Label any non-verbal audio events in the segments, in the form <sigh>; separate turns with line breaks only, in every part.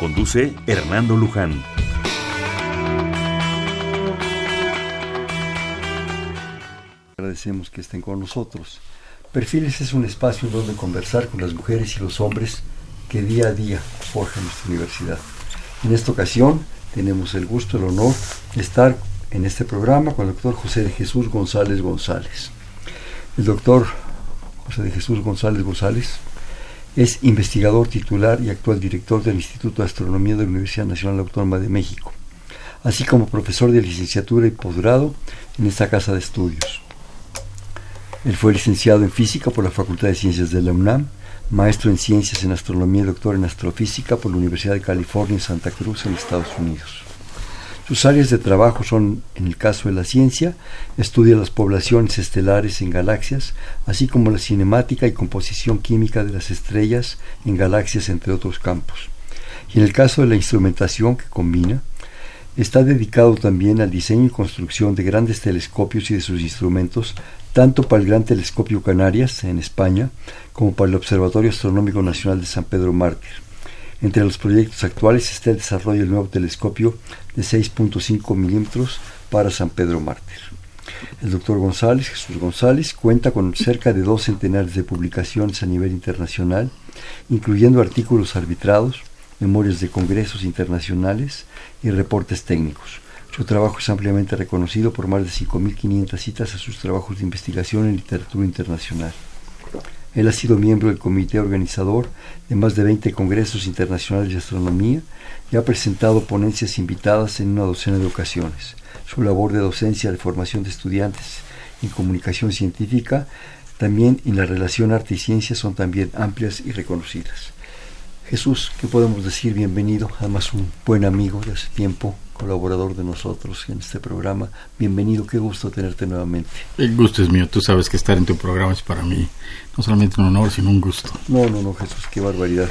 Conduce Hernando Luján.
Agradecemos que estén con nosotros. Perfiles es un espacio donde conversar con las mujeres y los hombres que día a día forjan nuestra universidad. En esta ocasión tenemos el gusto, el honor de estar en este programa con el doctor José de Jesús González González. El doctor José de Jesús González González es investigador titular y actual director del Instituto de Astronomía de la Universidad Nacional Autónoma de México, así como profesor de licenciatura y posgrado en esta casa de estudios. Él fue licenciado en física por la Facultad de Ciencias de la UNAM, maestro en ciencias en astronomía y doctor en astrofísica por la Universidad de California en Santa Cruz, en Estados Unidos. Sus áreas de trabajo son, en el caso de la ciencia, estudia las poblaciones estelares en galaxias, así como la cinemática y composición química de las estrellas en galaxias, entre otros campos. Y en el caso de la instrumentación que combina, está dedicado también al diseño y construcción de grandes telescopios y de sus instrumentos, tanto para el Gran Telescopio Canarias, en España, como para el Observatorio Astronómico Nacional de San Pedro Mártir. Entre los proyectos actuales está el desarrollo del nuevo telescopio de 6.5 milímetros para San Pedro Mártir. El doctor González, Jesús González, cuenta con cerca de dos centenares de publicaciones a nivel internacional, incluyendo artículos arbitrados, memorias de congresos internacionales y reportes técnicos. Su trabajo es ampliamente reconocido por más de 5.500 citas a sus trabajos de investigación en literatura internacional. Él ha sido miembro del comité organizador de más de 20 congresos internacionales de astronomía y ha presentado ponencias invitadas en una docena de ocasiones. Su labor de docencia de formación de estudiantes en comunicación científica, también en la relación arte y ciencia son también amplias y reconocidas. Jesús, ¿qué podemos decir? Bienvenido, además un buen amigo de hace tiempo, colaborador de nosotros en este programa. Bienvenido, qué gusto tenerte nuevamente.
El gusto es mío, tú sabes que estar en tu programa es para mí no solamente un honor, sino un gusto.
No, no, no, Jesús, qué barbaridad.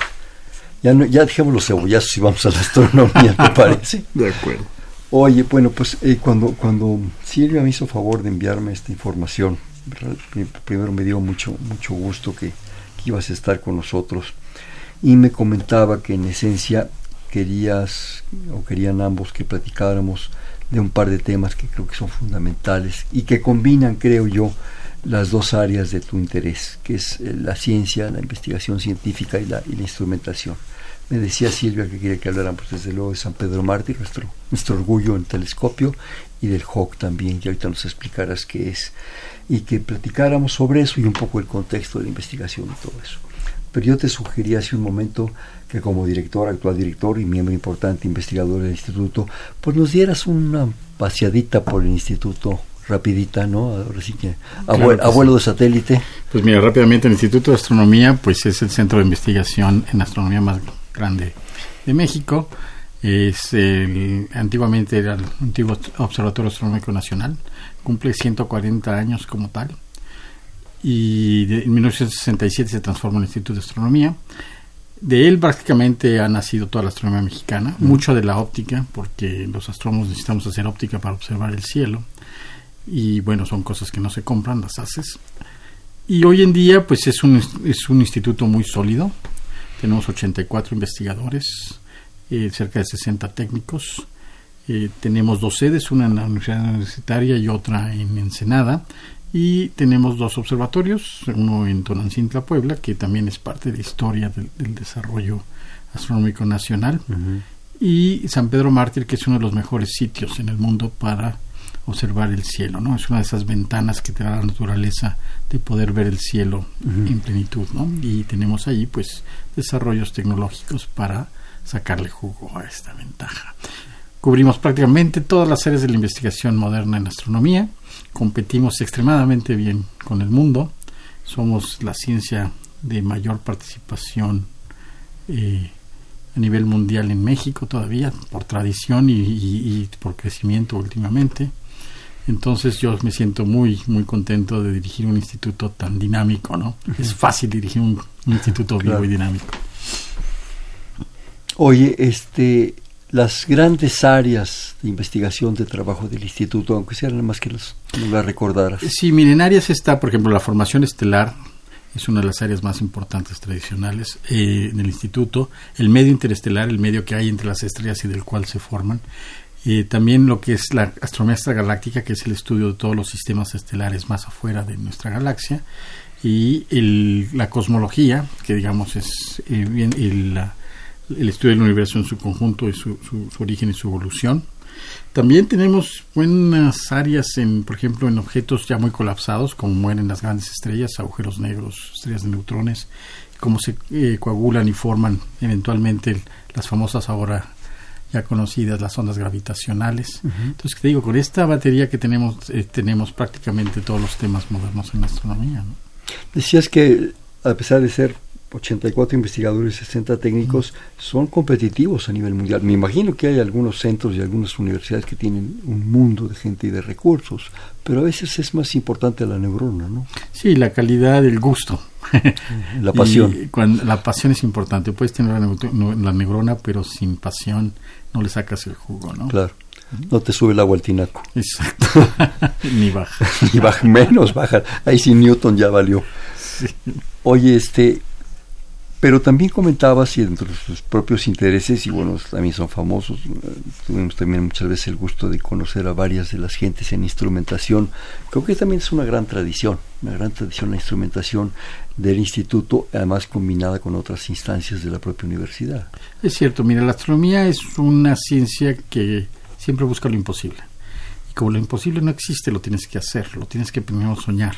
Ya, no, ya dejemos los cebollazos y vamos a la astronomía, ¿te parece? <laughs>
de acuerdo.
Oye, bueno, pues eh, cuando, cuando Silvia me hizo favor de enviarme esta información, primero me dio mucho, mucho gusto que, que ibas a estar con nosotros y me comentaba que en esencia querías o querían ambos que platicáramos de un par de temas que creo que son fundamentales y que combinan, creo yo, las dos áreas de tu interés, que es eh, la ciencia, la investigación científica y la, y la instrumentación. Me decía Silvia que quería que habláramos desde luego de San Pedro Mártir, nuestro, nuestro orgullo en telescopio, y del HOC también, que ahorita nos explicarás qué es, y que platicáramos sobre eso y un poco el contexto de la investigación y todo eso. Pero yo te sugería hace un momento que como director, actual director y miembro importante investigador del instituto, pues nos dieras una paseadita por el instituto rapidita, ¿no? Ahora sí que, abuelo, de satélite.
Pues mira, rápidamente el Instituto de Astronomía, pues es el centro de investigación en astronomía más grande de México. Es el, antiguamente era el antiguo Observatorio Astronómico Nacional, cumple 140 años como tal. Y en 1967 se transforma en el Instituto de Astronomía. De él prácticamente ha nacido toda la astronomía mexicana, mucho de la óptica, porque los astrónomos necesitamos hacer óptica para observar el cielo. Y bueno, son cosas que no se compran, las haces. Y hoy en día, pues es un, es un instituto muy sólido. Tenemos 84 investigadores, eh, cerca de 60 técnicos. Eh, tenemos dos sedes, una en la Universidad Universitaria y otra en Ensenada. Y tenemos dos observatorios, uno en Tonancintla, Puebla, que también es parte de la historia del, desarrollo astronómico nacional, y San Pedro Mártir, que es uno de los mejores sitios en el mundo para observar el cielo, ¿no? Es una de esas ventanas que te da la naturaleza de poder ver el cielo en plenitud, ¿no? Y tenemos ahí, pues, desarrollos tecnológicos para sacarle jugo a esta ventaja. Cubrimos prácticamente todas las áreas de la investigación moderna en astronomía, competimos extremadamente bien con el mundo, somos la ciencia de mayor participación eh, a nivel mundial en México todavía, por tradición y, por crecimiento últimamente. Entonces yo me siento muy, muy contento de dirigir un instituto tan dinámico, ¿no? Es fácil dirigir un, instituto vivo y dinámico.
Oye, este, las grandes áreas de investigación de trabajo del instituto, aunque sean más que las, no las recordaras.
Sí, milenarias está, por ejemplo, la formación estelar, es una de las áreas más importantes tradicionales eh, en el instituto, el medio interestelar, el medio que hay entre las estrellas y del cual se forman, eh, también lo que es la astronomía extragaláctica, que es el estudio de todos los sistemas estelares más afuera de nuestra galaxia, y la cosmología, que digamos es eh, bien el, el, estudio del universo en su conjunto y su, su, su origen y su evolución, también tenemos buenas áreas, en, por ejemplo, en objetos ya muy colapsados, como mueren las grandes estrellas, agujeros negros, estrellas de neutrones, cómo se eh, coagulan y forman eventualmente las famosas ahora ya conocidas las ondas gravitacionales. Entonces, te digo, con esta batería que tenemos, eh, tenemos prácticamente todos los temas modernos en astronomía.
Decías que, a pesar de ser 84 investigadores, 60 técnicos, son competitivos a nivel mundial. Me imagino que hay algunos centros y algunas universidades que tienen un mundo de gente y de recursos, pero a veces es más importante la neurona, ¿no?
Sí, la calidad, el gusto. <laughs>
la pasión.
cuando, la pasión es importante. Puedes tener la, neurona, pero sin pasión no le sacas el jugo, ¿no?
Claro. No te sube el agua al tinaco.
Exacto. <laughs> Ni baja. <laughs>
Ni baja, menos baja. Ahí sí Newton ya valió. Oye, este, pero también comentabas y dentro de sus propios intereses, y bueno, también son famosos, eh, tuvimos también muchas veces el gusto de conocer a varias de las gentes en instrumentación. Creo que también es una gran tradición, una gran tradición la instrumentación del instituto, además combinada con otras instancias de la propia universidad.
Es cierto, mira, la astronomía es una ciencia que siempre busca lo imposible. Y como lo imposible no existe, lo tienes que hacer, lo tienes que primero soñar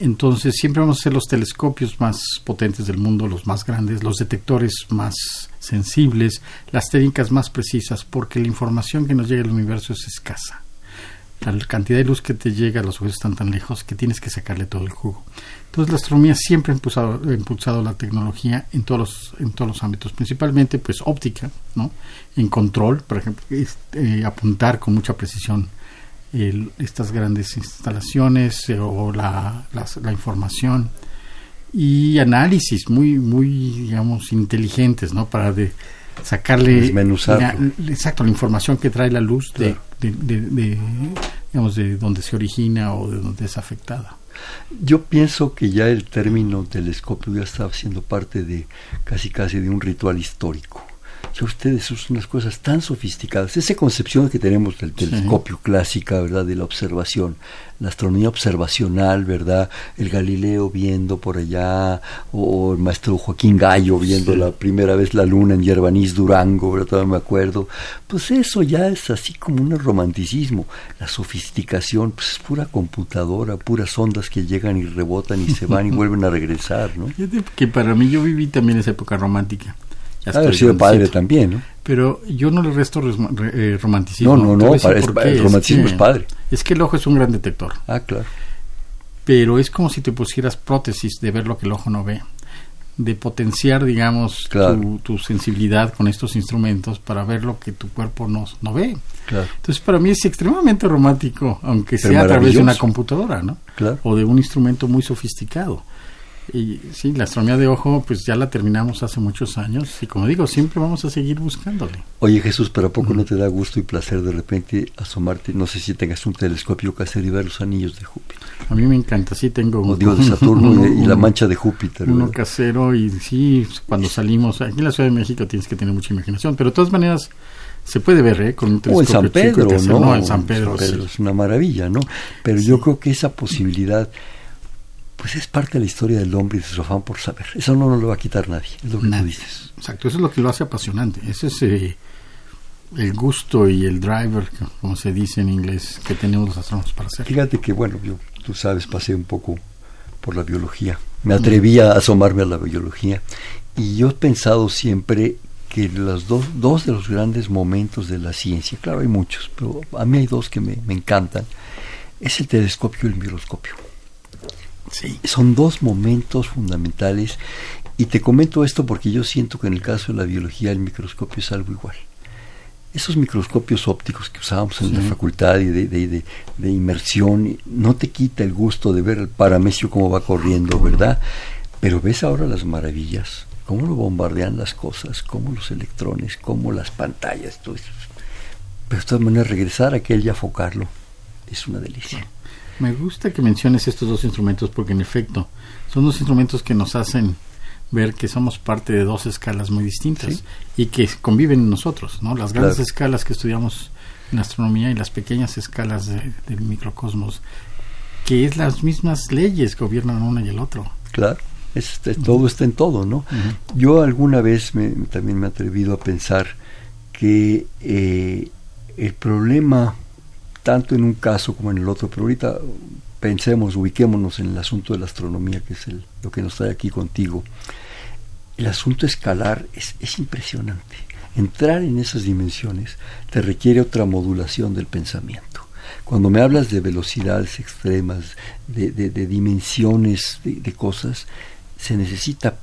entonces siempre vamos a ser los telescopios más potentes del mundo, los más grandes, los detectores más sensibles, las técnicas más precisas, porque la información que nos llega al universo es escasa. La cantidad de luz que te llega, los objetos están tan lejos que tienes que sacarle todo el jugo. Entonces la astronomía siempre ha impulsado, la tecnología en todos los, en todos los ámbitos, principalmente pues óptica, ¿no? en control, por ejemplo, este, apuntar con mucha precisión estas grandes instalaciones eh, o la, la, información y análisis muy muy digamos inteligentes no para de sacarle
la,
exacto la información que trae la luz de, de, digamos de donde se origina o de donde es afectada.
Yo pienso que ya el término telescopio ya está siendo parte de casi casi de un ritual histórico ustedes usan unas cosas tan sofisticadas. Esa concepción que tenemos del telescopio clásica, ¿verdad? De la observación, la astronomía observacional, ¿verdad? El Galileo viendo por allá, o el maestro Joaquín Gallo viendo la primera vez la luna en Yerbanís, Durango, ¿verdad? Todavía me acuerdo. Pues eso ya es así como un romanticismo. La sofisticación, pues es pura computadora, puras ondas que llegan y rebotan y se van y <laughs> vuelven a regresar, ¿no?
Que para mí yo viví también esa época romántica
ha sido padre también, ¿no?
Pero yo no le resto eh, romanticismo.
No, no, no, el romanticismo es, padre.
Es que el ojo es un gran detector.
Ah, claro.
Pero es como si te pusieras prótesis de ver lo que el ojo no ve. De potenciar, digamos, tu, sensibilidad con estos instrumentos para ver lo que tu cuerpo no, no ve. Claro. Entonces, para mí es extremadamente romántico, aunque sea a través de una computadora, ¿no?
Claro.
O de un instrumento muy sofisticado. Y sí, la astronomía de ojo, pues ya la terminamos hace muchos años y como digo, siempre vamos a seguir buscándole.
Oye Jesús, pero ¿a poco no te da gusto y placer de repente asomarte? No sé si tengas un telescopio casero y ver los anillos de Júpiter.
A mí me encanta, sí tengo
un... O Dios de <laughs> Saturno y, la mancha de Júpiter.
Uno casero y sí, cuando salimos, aquí en la Ciudad de México tienes que tener mucha imaginación, pero de todas maneras se puede ver ¿eh? con un
telescopio o en San Pedro, ¿no?
En San Pedro,
es una maravilla, ¿no? Pero yo creo que esa posibilidad pues es parte de la historia del hombre y de su afán por saber. Eso no nos lo va a quitar nadie, es lo que tú dices.
Exacto, eso es lo que lo hace apasionante. Ese es eh, el gusto y el driver, como se dice en inglés, que tenemos los astrónomos para hacer.
Fíjate que, bueno, yo, tú sabes, pasé un poco por la biología. Me atreví a asomarme a la biología y yo he pensado siempre que los dos, dos de los grandes momentos de la ciencia, claro, hay muchos, pero a mí hay dos que me, me encantan, es el telescopio y el microscopio. Sí. Son dos momentos fundamentales Y te comento esto porque yo siento que en el caso de la biología el microscopio es algo igual. Esos microscopios ópticos que usábamos en la facultad y de, de, inmersión no te quita el gusto de ver el paramecio cómo va corriendo, ¿verdad? Pero ves ahora las maravillas, cómo lo bombardean las cosas, cómo los electrones, cómo las pantallas, todo eso. Pero de todas maneras regresar a aquel y afocarlo es una delicia.
Me gusta que menciones estos dos instrumentos porque en efecto son dos instrumentos que nos hacen ver que somos parte de dos escalas muy distintas y que conviven en nosotros, ¿no? Las grandes escalas que estudiamos en astronomía y las pequeñas escalas del microcosmos, que es las mismas leyes que gobiernan una y el otro.
Claro, es, todo está en todo, ¿no? Yo alguna vez me, también me he atrevido a pensar que eh, el problema, tanto en un caso como en el otro, pero ahorita pensemos, ubiquémonos en el asunto de la astronomía, que es el, lo que nos trae aquí contigo. El asunto escalar es, es impresionante. Entrar en esas dimensiones te requiere otra modulación del pensamiento. Cuando me hablas de velocidades extremas, de, dimensiones de cosas, se necesita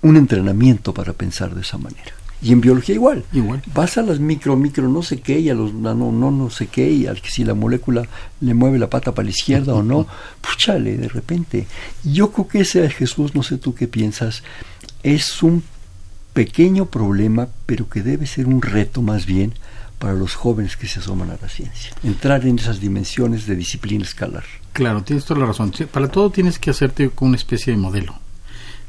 un entrenamiento para pensar de esa manera. Y en biología igual.
Igual.
Vas a las micro, micro, no sé qué, y a los nano, no, no sé qué, y al que si la molécula le mueve la pata para la izquierda o no, puchale, de repente. Yo creo que ese Jesús, no sé tú qué piensas, es un pequeño problema, pero que debe ser un reto más bien para los jóvenes que se asoman a la ciencia. Entrar en esas dimensiones de disciplina escalar.
Claro, tienes toda la razón. Para todo tienes que hacerte con una especie de modelo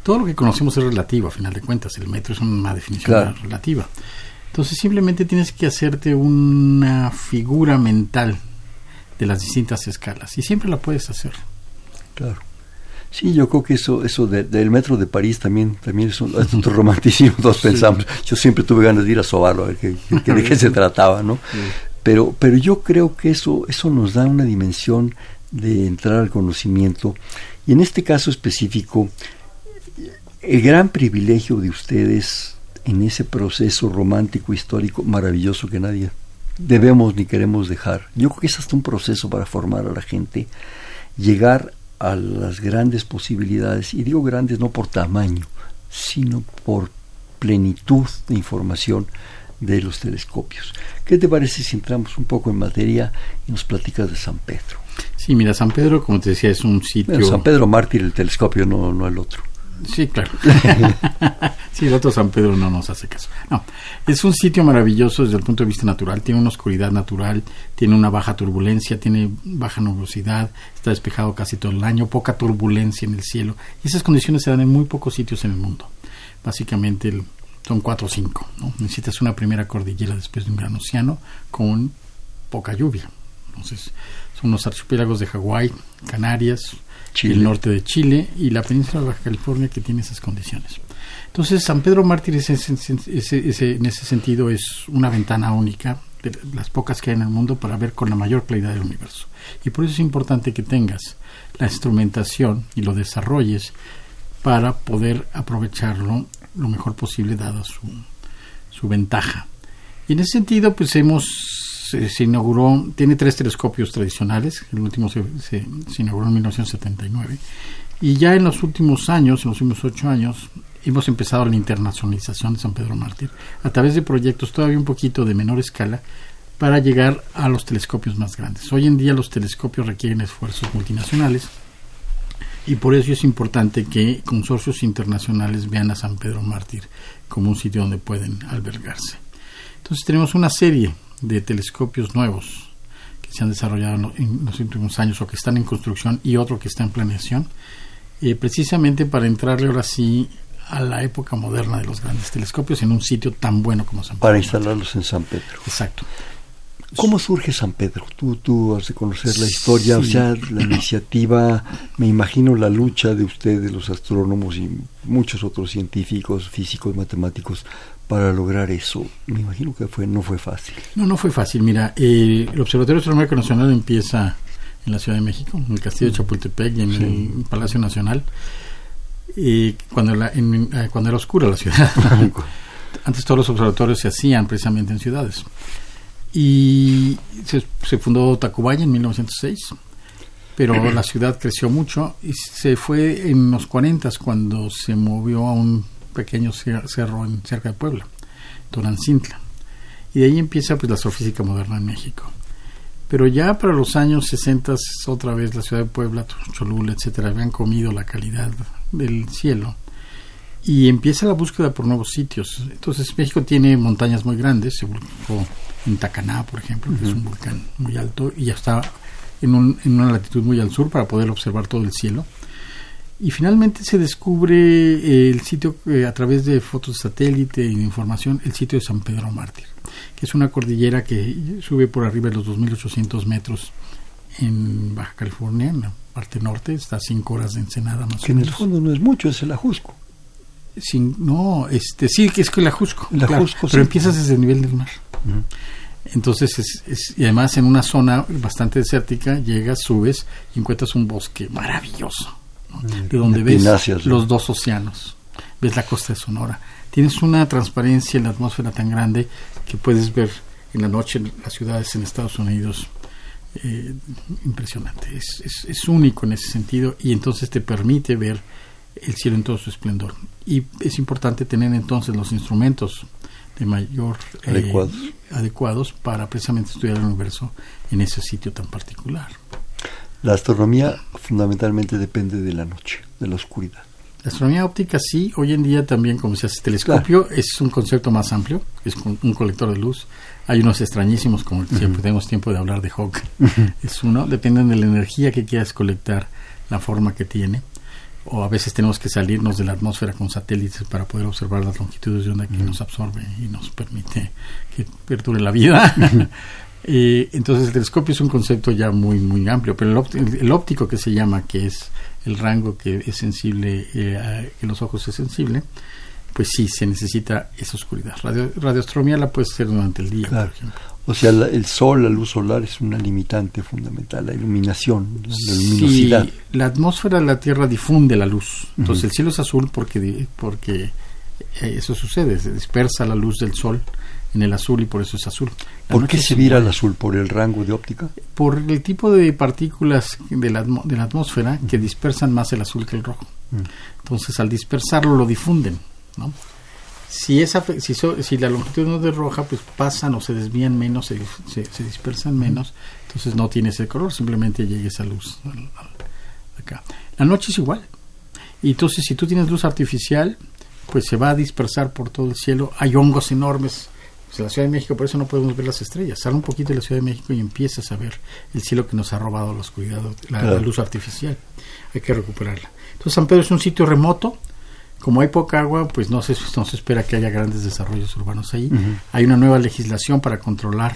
todo lo que conocemos es relativo, a final de cuentas. El metro es una definición relativa. Entonces simplemente tienes que hacerte una figura mental de las distintas escalas y siempre la puedes hacer.
Claro. Sí, yo creo que eso, eso del metro de París también, también es un, <laughs> romanticismo, todos pensamos. Yo siempre tuve ganas de ir a sobarlo, a ver qué, de qué se <laughs> trataba, ¿no? Pero, pero yo creo que eso, eso nos da una dimensión de entrar al conocimiento. Y en este caso específico, el gran privilegio de ustedes en ese proceso romántico histórico maravilloso que nadie debemos ni queremos dejar. Yo creo que es hasta un proceso para formar a la gente, llegar a las grandes posibilidades, y digo grandes no por tamaño, sino por plenitud de información de los telescopios. ¿Qué te parece si entramos un poco en materia y nos platicas de San Pedro?
Sí, mira, San Pedro, como te decía, es un sitio...
San Pedro mártir el telescopio, no, no el otro.
Sí, claro. <laughs> sí, el otro San Pedro no nos hace caso. No, es un sitio maravilloso desde el punto de vista natural. Tiene una oscuridad natural, tiene una baja turbulencia, tiene baja nubosidad, está despejado casi todo el año, poca turbulencia en el cielo. Y esas condiciones se dan en muy pocos sitios en el mundo. Básicamente son cuatro o cinco. ¿no? Necesitas una primera cordillera después de un gran océano con poca lluvia. Entonces, son los archipiélagos de Hawái, Canarias, el norte de Chile y la península de Baja California que tiene esas condiciones. Entonces, San Pedro Mártir en ese sentido es una ventana única de las pocas que hay en el mundo para ver con la mayor claridad del universo. Y por eso es importante que tengas la instrumentación y lo desarrolles para poder aprovecharlo lo mejor posible dada su, su ventaja. Y en ese sentido, pues hemos se, inauguró, tiene tres telescopios tradicionales, el último se, se, inauguró en 1979, y ya en los últimos años, en los últimos ocho años, hemos empezado la internacionalización de San Pedro Mártir a través de proyectos todavía un poquito de menor escala para llegar a los telescopios más grandes. Hoy en día los telescopios requieren esfuerzos multinacionales y por eso es importante que consorcios internacionales vean a San Pedro Mártir como un sitio donde pueden albergarse. Entonces tenemos una serie de telescopios nuevos que se han desarrollado en los últimos años o que están en construcción y otro que está en planeación, eh, precisamente para entrarle ahora sí a la época moderna de los grandes telescopios en un sitio tan bueno como San Pedro.
Para instalarlos en San Pedro.
Exacto.
¿Cómo surge San Pedro? Tú, tú has de conocer la historia, o sea, la iniciativa, me imagino la lucha de ustedes, los astrónomos y muchos otros científicos, físicos, matemáticos, para lograr eso? Me imagino que fue, no fue fácil.
No, no fue fácil. Mira, eh, el Observatorio Astronómico Nacional empieza en la Ciudad de México, en el Castillo de Chapultepec y en el Palacio Nacional, cuando, la, eh, cuando era oscura la ciudad. <laughs> Antes todos los observatorios se hacían precisamente en ciudades. Y se, se fundó Tacubaya en 1906 pero la ciudad creció mucho y se fue en los 40 cuando se movió a un pequeño cerro en, cerca de Puebla, Torancintla. Y de ahí empieza pues la astrofísica moderna en México. Pero ya para los años 60 otra vez la ciudad de Puebla, Cholula, etcétera, habían comido la calidad del cielo y empieza la búsqueda por nuevos sitios. Entonces México tiene montañas muy grandes, se volcó en Tacaná, por ejemplo, que es un volcán muy alto y ya está en, una latitud muy al sur para poder observar todo el cielo. Y finalmente se descubre eh, el sitio eh, a través de fotos de satélite y de información, el sitio de San Pedro Mártir, que es una cordillera que sube por arriba de los 2.800 metros en Baja California, en la parte norte, está a 5 horas de Ensenada más
que en el fondo no es mucho, es el Ajusco.
Sin, no, este, sí, que es que el Ajusco, pero empiezas desde el nivel del mar. Entonces, es, y además en una zona bastante desértica, llegas, subes y encuentras un bosque maravilloso, mm, de donde ves los dos océanos, ves la costa de Sonora. Tienes una transparencia en la atmósfera tan grande que puedes ver en la noche las ciudades en Estados Unidos. Eh, impresionante, es, es, es único en ese sentido y entonces te permite ver el cielo en todo su esplendor. Y es importante tener entonces los instrumentos de mayor
eh,
adecuados. para precisamente estudiar el universo en ese sitio tan particular.
La astronomía fundamentalmente depende de la noche, de la oscuridad.
La astronomía óptica sí, hoy en día también como se hace telescopio es un concepto más amplio, es un colector de luz. Hay unos extrañísimos como siempre tenemos tiempo de hablar de Hawking. <laughs> Es uno, depende de la energía que quieras colectar, la forma que tiene o a veces tenemos que salirnos de la atmósfera con satélites para poder observar las longitudes de onda que nos absorbe y nos permite que perdure la vida. <laughs> Eh, entonces el telescopio es un concepto ya muy muy amplio, pero el, óptico que se llama, que es el rango que es sensible, eh, que los ojos es sensible, pues sí, se necesita esa oscuridad. Radio, radioastronomía la puede hacer durante el día, por ejemplo.
O sea, el sol, la luz solar es una limitante fundamental, la iluminación, la luminosidad. Sí,
la atmósfera de la Tierra difunde la luz. Entonces el cielo es azul porque, porque eh, eso sucede, se dispersa la luz del sol en el azul y por eso es azul.
¿Por qué se vira el azul? ¿Por el rango de óptica?
Por el tipo de partículas de la, de la atmósfera que dispersan más el azul que el rojo. Entonces al dispersarlo lo difunden. ¿no? Si, esa, si, si la longitud no es roja, pues pasan o se desvían menos, se, se, dispersan menos, entonces no tiene ese color, simplemente llega esa luz acá. La noche es igual. Y entonces si tú tienes luz artificial, pues se va a dispersar por todo el cielo. Hay hongos enormes. Pues la Ciudad de México, por eso no podemos ver las estrellas. Sale un poquito de la Ciudad de México y empiezas a ver el cielo que nos ha robado la oscuridad, la luz artificial. Hay que recuperarla. Entonces San Pedro es un sitio remoto, como hay poca agua, pues no se, no se espera que haya grandes desarrollos urbanos ahí. Hay una nueva legislación para controlar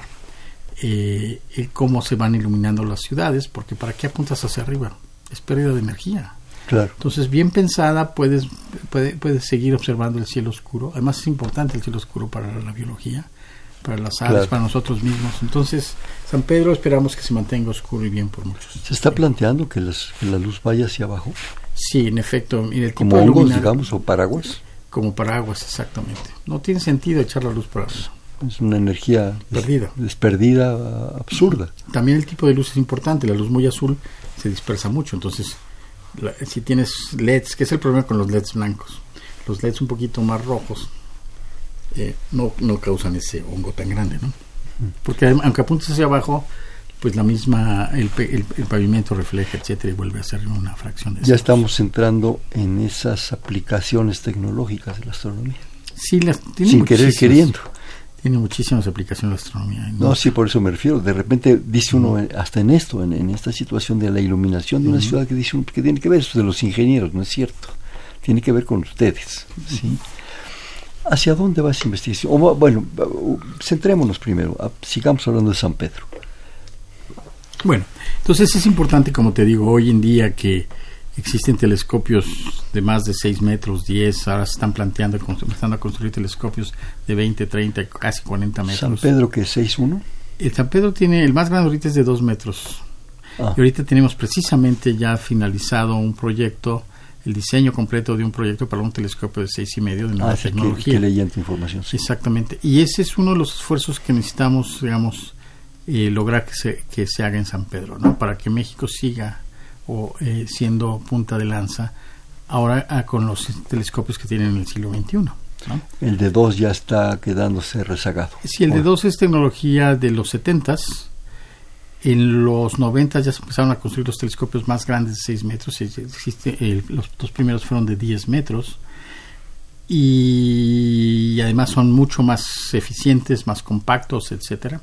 eh, cómo se van iluminando las ciudades, porque ¿para qué apuntas hacia arriba? Es pérdida de energía.
Claro.
Entonces, bien pensada, puedes, puedes seguir observando el cielo oscuro. Además, es importante el cielo oscuro para la biología, para las aves, para nosotros mismos. Entonces, San Pedro esperamos que se mantenga oscuro y bien por muchos.
¿Se está planteando que, que la luz vaya hacia abajo?
Sí, en efecto.
el como hongos, digamos, o paraguas.
Como paraguas, exactamente. No tiene sentido echar la luz para eso.
Es una energía
perdida.
desperdida, absurda.
También el tipo de luz es importante. La luz muy azul se dispersa mucho. Entonces, si tienes LEDs, que es el problema con los LEDs blancos, los LEDs un poquito más rojos eh, no, no causan ese hongo tan grande, ¿no? Mm. Porque aunque apuntes hacia abajo, pues la misma, el, el, pavimento refleja, etcétera, y vuelve a ser una fracción de
Ya estamos entrando en esas aplicaciones tecnológicas de la astronomía.
Sí, las,
tiene Sin querer queriendo.
Tiene muchísimas aplicaciones la astronomía.
No, sí, por eso me refiero. De repente dice uno, hasta en esto, en, esta situación de la iluminación de una ciudad, que dice uno, que tiene que ver eso de los ingenieros, no es cierto. Tiene que ver con ustedes. ¿sí? ¿Hacia dónde va esa investigación? O, bueno, centrémonos primero, sigamos hablando de San Pedro.
Bueno, entonces es importante, como te digo, hoy en día que existen telescopios de más de 6 metros, 10, ahora se están planteando, empezando a construir telescopios de 20, 30, casi 40 metros.
¿San Pedro que es 6'1"?
El San Pedro tiene, el más grande ahorita es de 2 metros. Ah. Y ahorita tenemos precisamente ya finalizado un proyecto, el diseño completo de un proyecto para un telescopio de seis y medio de nueva ah, tecnología.
Que, tu información.
Exactamente. Y ese es uno de los esfuerzos que necesitamos, digamos, y lograr que se, que se haga en San Pedro, ¿no? Para que México siga o eh, siendo punta de lanza ahora ah, con los telescopios que tienen en el siglo XXI.
El de 2 ya está quedándose rezagado.
Sí, el de 2 es tecnología de los 70 En los 90 ya se empezaron a construir los telescopios más grandes de 6 metros. Existe, los dos primeros fueron de 10 metros. Y, además son mucho más eficientes, más compactos, etcétera.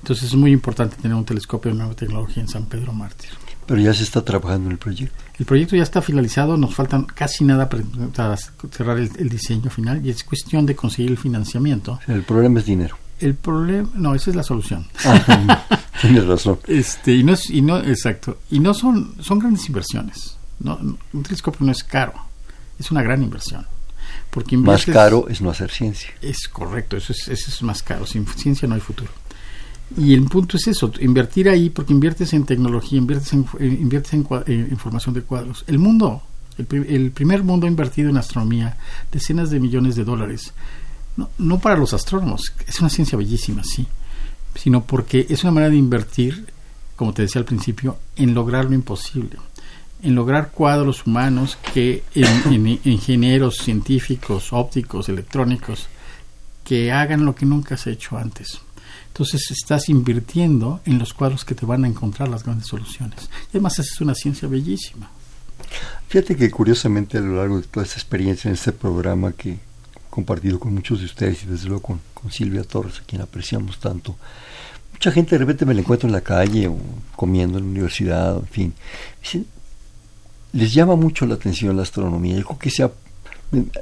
Entonces es muy importante tener un telescopio de nueva tecnología en San Pedro Mártir.
Pero ya se está trabajando en el proyecto.
El proyecto ya está finalizado, nos faltan casi nada para, cerrar el, diseño final y es cuestión de conseguir el financiamiento.
El problema es dinero.
El problema, no, esa es la solución.
Ah, <laughs> <laughs> tienes razón.
Este, y no es, y no, exacto, y no son, son grandes inversiones. No, un telescopio no es caro, es una gran inversión. Porque
más caro es no hacer ciencia.
Es correcto, eso es, eso es más caro. Sin ciencia no hay futuro. Y el punto es eso, invertir ahí porque inviertes en tecnología, inviertes en, eh, inviertes en, eh, formación de cuadros. El mundo, el, primer mundo ha invertido en astronomía decenas de millones de dólares. No, no para los astrónomos, es una ciencia bellísima, sí, sino porque es una manera de invertir, como te decía al principio, en lograr lo imposible, en lograr cuadros humanos que en, en ingenieros científicos, ópticos, electrónicos, que hagan lo que nunca se ha hecho antes. Entonces estás invirtiendo en los cuadros que te van a encontrar las grandes soluciones. Y además es una ciencia bellísima.
Fíjate que curiosamente a lo largo de toda esta experiencia en este programa que he compartido con muchos de ustedes y desde luego con, con Silvia Torres, a quien apreciamos tanto, mucha gente de repente me la encuentro en la calle o comiendo en la universidad, en fin, les llama mucho la atención la astronomía. Yo creo que sea,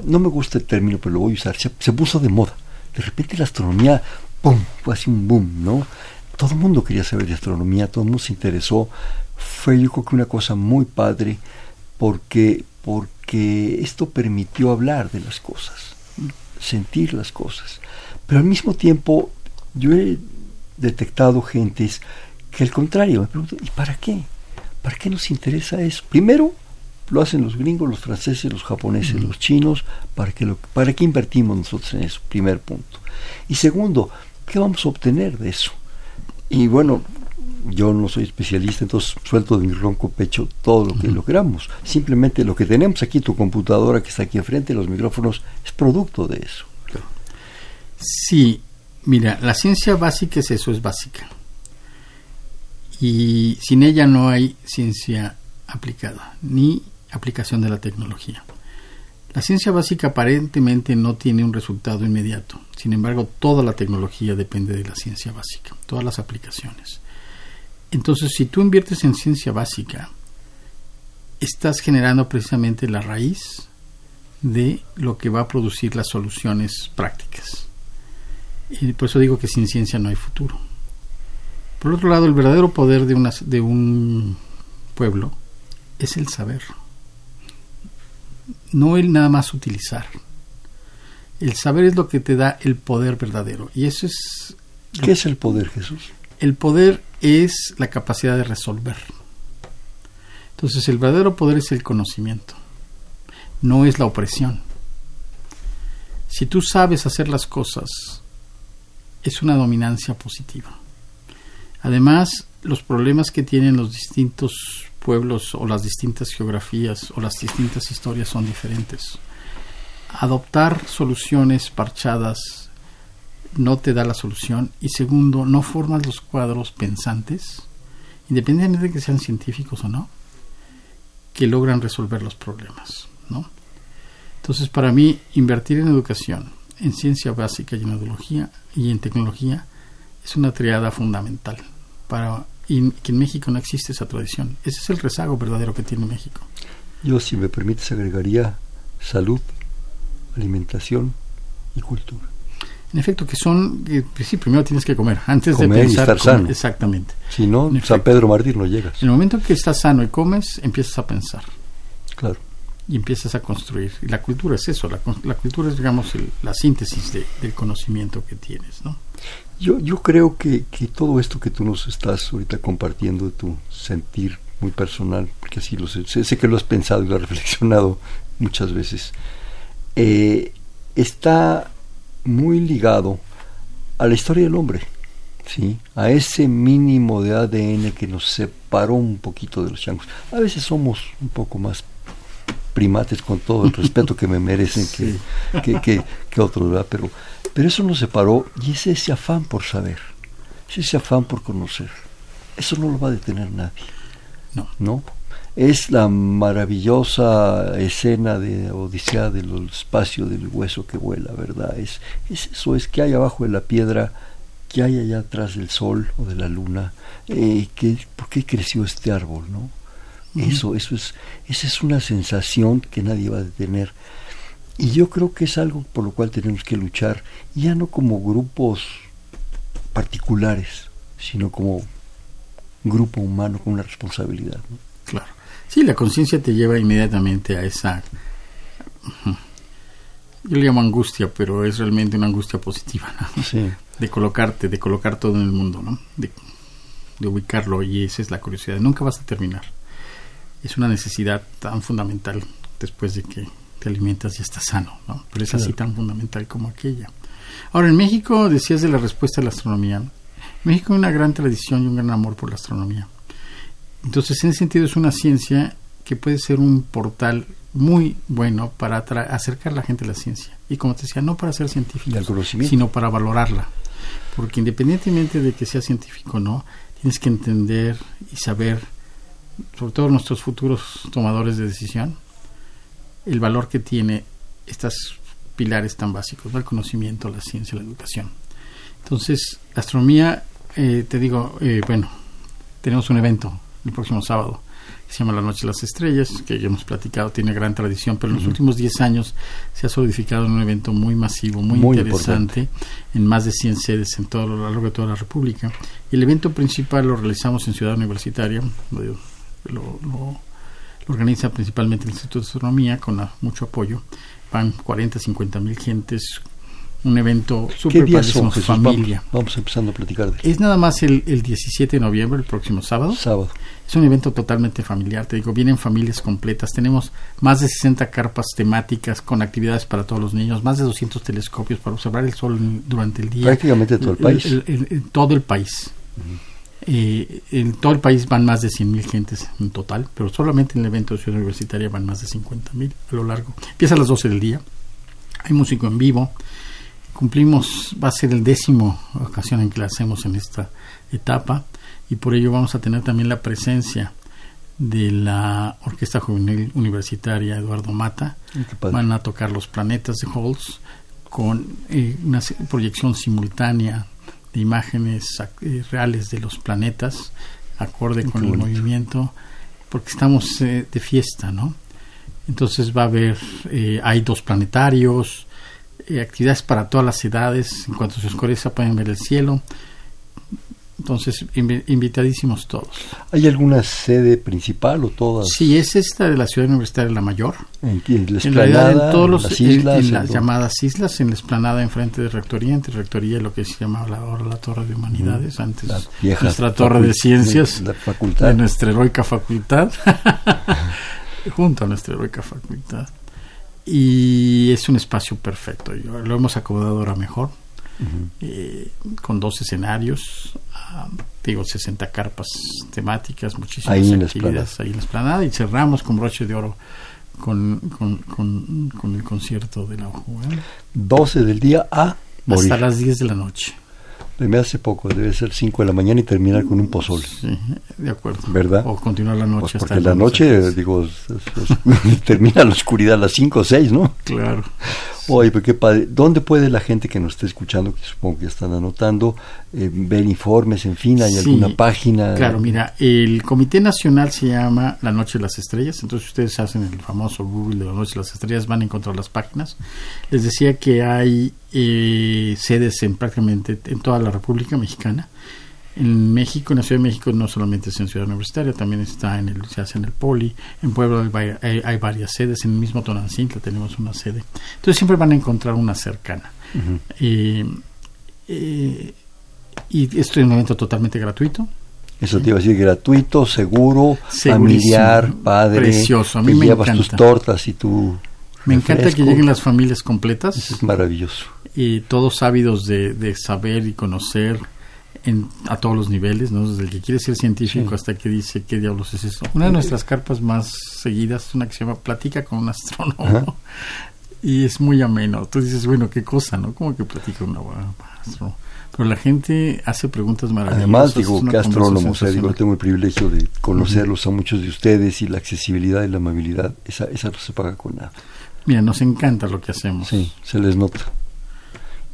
no me gusta el término, pero lo voy a usar, se puso de moda. De repente la astronomía ¡pum! Fue así un boom, ¿no? Todo el mundo quería saber de astronomía, todo el mundo se interesó. Fue yo creo que una cosa muy padre porque, porque esto permitió hablar de las cosas, sentir las cosas. Pero al mismo tiempo yo he detectado gentes que al contrario me preguntan, ¿y para qué? ¿Para qué nos interesa eso? Primero, lo hacen los gringos, los franceses, los japoneses, los chinos, ¿para qué, lo, ¿para qué invertimos nosotros en eso? Primer punto. Y segundo, ¿qué vamos a obtener de eso? Y bueno, yo no soy especialista, entonces suelto de mi ronco pecho todo lo que logramos. Simplemente lo que tenemos aquí, tu computadora que está aquí enfrente, los micrófonos, es producto de eso.
Sí, mira, la ciencia básica es eso, es básica. Y sin ella no hay ciencia aplicada, ni aplicación de la tecnología. La ciencia básica aparentemente no tiene un resultado inmediato. Sin embargo, toda la tecnología depende de la ciencia básica, todas las aplicaciones. Entonces, si tú inviertes en ciencia básica, estás generando precisamente la raíz de lo que va a producir las soluciones prácticas. Y por eso digo que sin ciencia no hay futuro. Por otro lado, el verdadero poder de, una, de un pueblo es el saber no el nada más utilizar. El saber es lo que te da el poder verdadero. Y eso es...
¿Qué es el poder, Jesús?
El poder es la capacidad de resolver. Entonces el verdadero poder es el conocimiento, no es la opresión. Si tú sabes hacer las cosas, es una dominancia positiva. Además, los problemas que tienen los distintos pueblos o las distintas geografías o las distintas historias son diferentes. Adoptar soluciones parchadas no te da la solución y segundo, no formas los cuadros pensantes, independientemente de que sean científicos o no, que logran resolver los problemas, ¿no? Entonces, para mí, invertir en educación, en ciencia básica y en y en tecnología es una triada fundamental para y que en México no existe esa tradición. Ese es el rezago verdadero que tiene México.
Yo, si me permites, agregaría salud, alimentación y cultura.
En efecto, que son, pues sí, primero tienes que comer, antes
de
pensar.
Y estar sano.
Exactamente.
Si no, San Pedro Martín no llegas.
En el momento que estás sano y comes, empiezas a pensar.
Claro.
Y empiezas a construir. Y la cultura es eso, la, cultura es, digamos, la síntesis del conocimiento que tienes, ¿no?
Yo, yo creo que, que, todo esto que tú nos estás ahorita compartiendo de tu sentir muy personal, porque así lo sé, sé, que lo has pensado y lo has reflexionado muchas veces, eh, está muy ligado a la historia del hombre. ¿sí? a ese mínimo de ADN que nos separó un poquito de los changos. A veces somos un poco más primates con todo el respeto que me merecen <laughs> que, que, que, otros, ¿verdad? Pero, pero eso nos separó y es ese afán por saber, es ese afán por conocer. Eso no lo va a detener nadie.
No.
¿No? Es la maravillosa escena de Odisea del espacio del hueso que vuela, ¿verdad? Es, es eso, es que hay abajo de la piedra que hay allá atrás del sol o de la luna, eh, que, ¿por qué creció este árbol? ¿no? Eso, eso es, esa es una sensación que nadie va a detener. Y yo creo que es algo por lo cual tenemos que luchar, ya no como grupos particulares, sino como grupo humano con una responsabilidad.
Claro. Sí, la conciencia te lleva inmediatamente a esa... Yo le llamo angustia, pero es realmente una angustia positiva. ¿no?
Sí
de colocarte, de colocar todo en el mundo, ¿no? De, ubicarlo y esa es la curiosidad. Nunca vas a terminar. Es una necesidad tan fundamental después de que te alimentas y estás sano, ¿no? Pero es así tan fundamental como aquella. Ahora, en México decías de la respuesta a la astronomía. En México hay una gran tradición y un gran amor por la astronomía. Entonces, en ese sentido, es una ciencia que puede ser un portal muy bueno para acercar a la gente a la ciencia. Y como te decía, no para ser científico, sino para valorarla porque independientemente de que sea científico o no, tienes que entender y saber, sobre todo nuestros futuros tomadores de decisión, el valor que tiene estos pilares tan básicos, el conocimiento, la ciencia, la educación. Entonces, astronomía, eh, te digo, eh, bueno, tenemos un evento el próximo sábado se llama La Noche de las Estrellas, que ya hemos platicado, tiene gran tradición, pero en los últimos 10 años se ha solidificado en un evento muy masivo, muy, interesante, en más de 100 sedes en todo, a lo largo de toda la República. Y el evento principal lo realizamos en Ciudad Universitaria, lo, organiza principalmente el Instituto de Astronomía con mucho apoyo. Van 40, 50 mil gentes, un evento súper
padre, familia. Vamos, empezando a platicar de
Es nada más el, el 17 de noviembre, el próximo sábado.
Sábado.
Es un evento totalmente familiar, te digo, vienen familias completas. Tenemos más de 60 carpas temáticas con actividades para todos los niños, más de 200 telescopios para observar el sol durante el día.
Prácticamente todo el país.
todo el país. Eh, en todo el país van más de 100.000 gentes en total, pero solamente en el evento de Ciudad Universitaria van más de 50.000 a lo largo. Empieza a las 12 del día, hay músico en vivo, cumplimos, va a ser el décimo ocasión en que la hacemos en esta etapa y por ello vamos a tener también la presencia de la Orquesta Juvenil Universitaria Eduardo Mata. Van a tocar los planetas de Halls con eh, una proyección simultánea imágenes eh, reales de los planetas, acorde con el movimiento, porque estamos eh, de fiesta, ¿no? Entonces va a haber, hay dos planetarios, actividades para todas las edades. En cuanto se oscurece pueden ver el cielo. Entonces, invitadísimos todos.
¿Hay alguna sede principal o todas?
Sí, es esta de la ciudad universitaria la mayor.
En, en realidad, en todos los,
las islas, en, las llamadas islas, en la esplanada enfrente de rectoría, entre rectoría y lo que se llamaba ahora la Torre de Humanidades, antes nuestra Torre de Ciencias,
la facultad.
de nuestra heroica facultad, <laughs> junto a nuestra heroica facultad y es un espacio perfecto. lo hemos acomodado ahora mejor, eh, con dos escenarios, digo, 60 carpas temáticas, muchísimas actividades ahí en la esplanada y cerramos con broche de oro con, con, el concierto de la ojo
12 del día a
Hasta las 10 de la noche
me hace poco, debe ser 5 de la mañana y terminar con un pozole.
Sí, de acuerdo.
¿Verdad?
O continuar la noche.
Pues porque la noche, digo, <laughs> termina la oscuridad a las 5 o 6, ¿no?
Claro.
Oye, pues qué padre. ¿Dónde puede la gente que nos esté escuchando, que supongo que están anotando, eh, ver informes, en fin, hay alguna página?
Claro, mira, el Comité Nacional se llama La Noche de las Estrellas, entonces ustedes hacen el famoso Google de La Noche de las Estrellas, van a encontrar las páginas. Les decía que hay eh, sedes en prácticamente en toda la República Mexicana. En México, en la Ciudad de México, no solamente es en Ciudad Universitaria, también está en el, se hace en el Poli, en Puebla hay, varias sedes, en el mismo Tonancintla tenemos una sede. Entonces siempre van a encontrar una cercana. Eh, eh, y esto es un evento totalmente gratuito.
Eso te iba a decir, gratuito, seguro, familiar, padre.
Precioso, a mí me
llevas tus tortas y tu
me encanta que lleguen las familias completas.
es maravilloso.
Y todos ávidos de, de, saber y conocer en, a todos los niveles, ¿no? desde el que quiere ser científico hasta que dice qué diablos es eso. Una de nuestras carpas más seguidas es una que se llama Platica con un astrónomo. Y es muy ameno. Tú dices, bueno, qué cosa, ¿no? Como que platica un astrónomo. Pero la gente hace preguntas maravillosas.
Además, digo, que astrónomos, o sea, digo, tengo el privilegio de conocerlos a muchos de ustedes y la accesibilidad y la amabilidad, esa, esa no se paga con nada.
Mira, nos encanta lo que hacemos.
Sí, se les nota.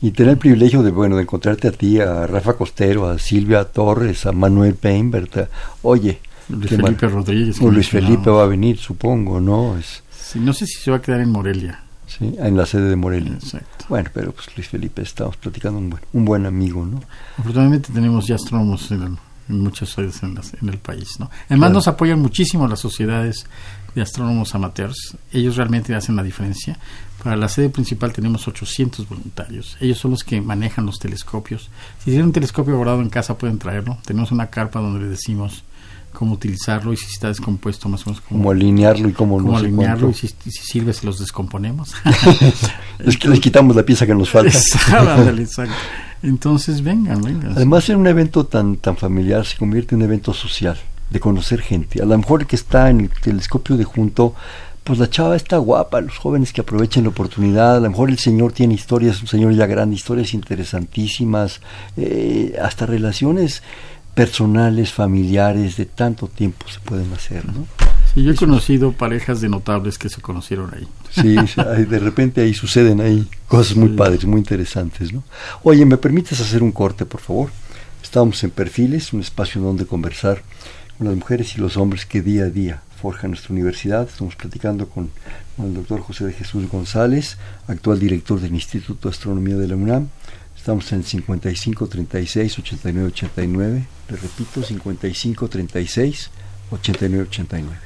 Y tener el privilegio de, bueno, de encontrarte a ti, a Rafa Costero, a Silvia Torres, a Manuel Peinbert, oye.
Luis Felipe Rodríguez.
O Luis Felipe va a venir, supongo, ¿no? Es,
sí, no sé si se va a quedar en Morelia.
Sí, en la sede de Morelia. Exacto. Bueno, pero pues Luis Felipe, estamos platicando un buen, un buen amigo, ¿no?
Afortunadamente tenemos ya astrónomos en, muchas sedes en, en, el país, ¿no? Además nos apoyan muchísimo las sociedades de astrónomos amateurs. Ellos realmente hacen la diferencia. Para la sede principal tenemos 800 voluntarios. Ellos son los que manejan los telescopios. Si tienen un telescopio guardado en casa pueden traerlo. Tenemos una carpa donde le decimos cómo utilizarlo y si está descompuesto más o menos
cómo, alinearlo y cómo,
cómo alinearlo y si, sirve se los descomponemos <laughs> <laughs>
es que les quitamos la pieza que nos falta <laughs>
entonces vengan vengan
además en un evento tan tan familiar se convierte en un evento social de conocer gente a lo mejor el que está en el telescopio de junto pues la chava está guapa, los jóvenes que aprovechen la oportunidad, a lo mejor el señor tiene historias, un señor ya grande, historias interesantísimas, eh, hasta relaciones personales, familiares, de tanto tiempo se pueden hacer, ¿no?
Sí, yo he conocido parejas de notables que se conocieron ahí.
Sí, de repente ahí suceden ahí cosas muy padres, muy interesantes, ¿no? Oye, ¿me permites hacer un corte, por favor? Estamos en Perfiles, un espacio donde conversar con las mujeres y los hombres que día a día forjan nuestra universidad. Estamos platicando con, con el doctor José de Jesús González, actual director del Instituto de Astronomía de la UNAM, Estamos en 55 36 89 89. Le repito, 55 36 89 89.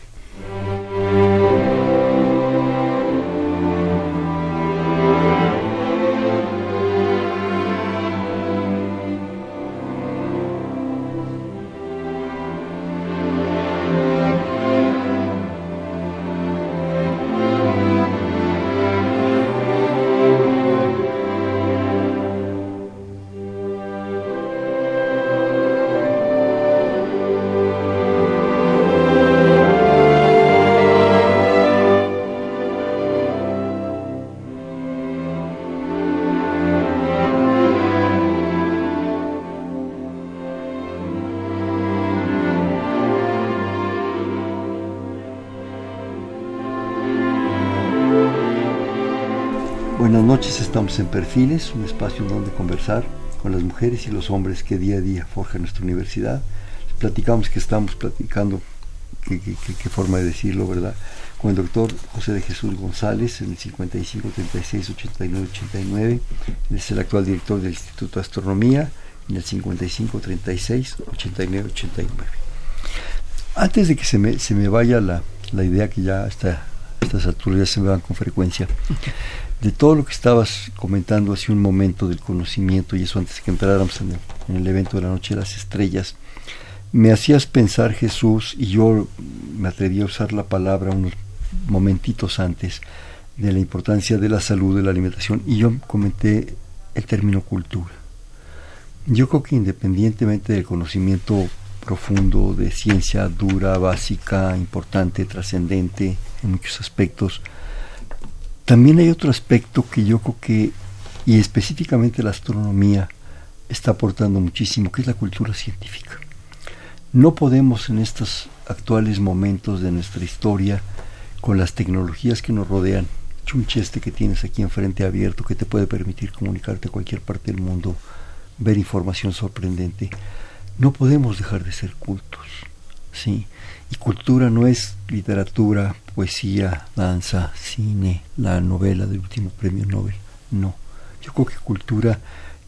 Estamos en Perfiles, un espacio donde conversar con las mujeres y los hombres que día a día forjan nuestra universidad. Platicamos que estamos platicando, qué, forma de decirlo, ¿verdad? Con el doctor José de Jesús González en el 55 36 89 89. Él es el actual director del Instituto de Astronomía en el 55 36 89 89. Antes de que se me, se me vaya la, la idea que ya hasta estas alturas ya se me van con frecuencia de todo lo que estabas comentando hace un momento del conocimiento y eso antes de que entráramos en el, evento de la noche de las estrellas, me hacías pensar Jesús y yo me atreví a usar la palabra unos momentitos antes de la importancia de la salud, de la alimentación y yo comenté el término cultura. Yo creo que independientemente del conocimiento profundo de ciencia dura, básica, importante, trascendente en muchos aspectos, también hay otro aspecto que yo creo que, y específicamente la astronomía, está aportando muchísimo, que es la cultura científica. No podemos en estos actuales momentos de nuestra historia, con las tecnologías que nos rodean, chuncheste que tienes aquí enfrente abierto, que te puede permitir comunicarte a cualquier parte del mundo, ver información sorprendente, no podemos dejar de ser cultos. ¿sí? Y cultura no es literatura, poesía, danza, cine, la novela del último premio Nobel. No. Yo creo que cultura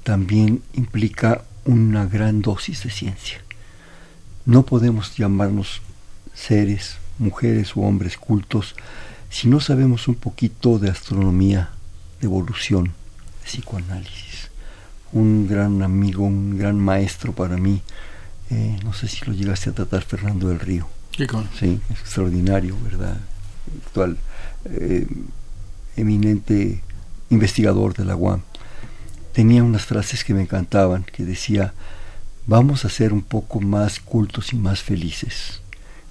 también implica una gran dosis de ciencia. No podemos llamarnos seres, mujeres o hombres cultos si no sabemos un poquito de astronomía, de evolución, de psicoanálisis. Un gran amigo, un gran maestro para mí, eh, no sé si lo llegaste a tratar, Fernando del Río Sí, extraordinario, ¿verdad? Actual eh, eminente investigador de la UAM. Tenía unas frases que me encantaban, que decía, vamos a ser un poco más cultos y más felices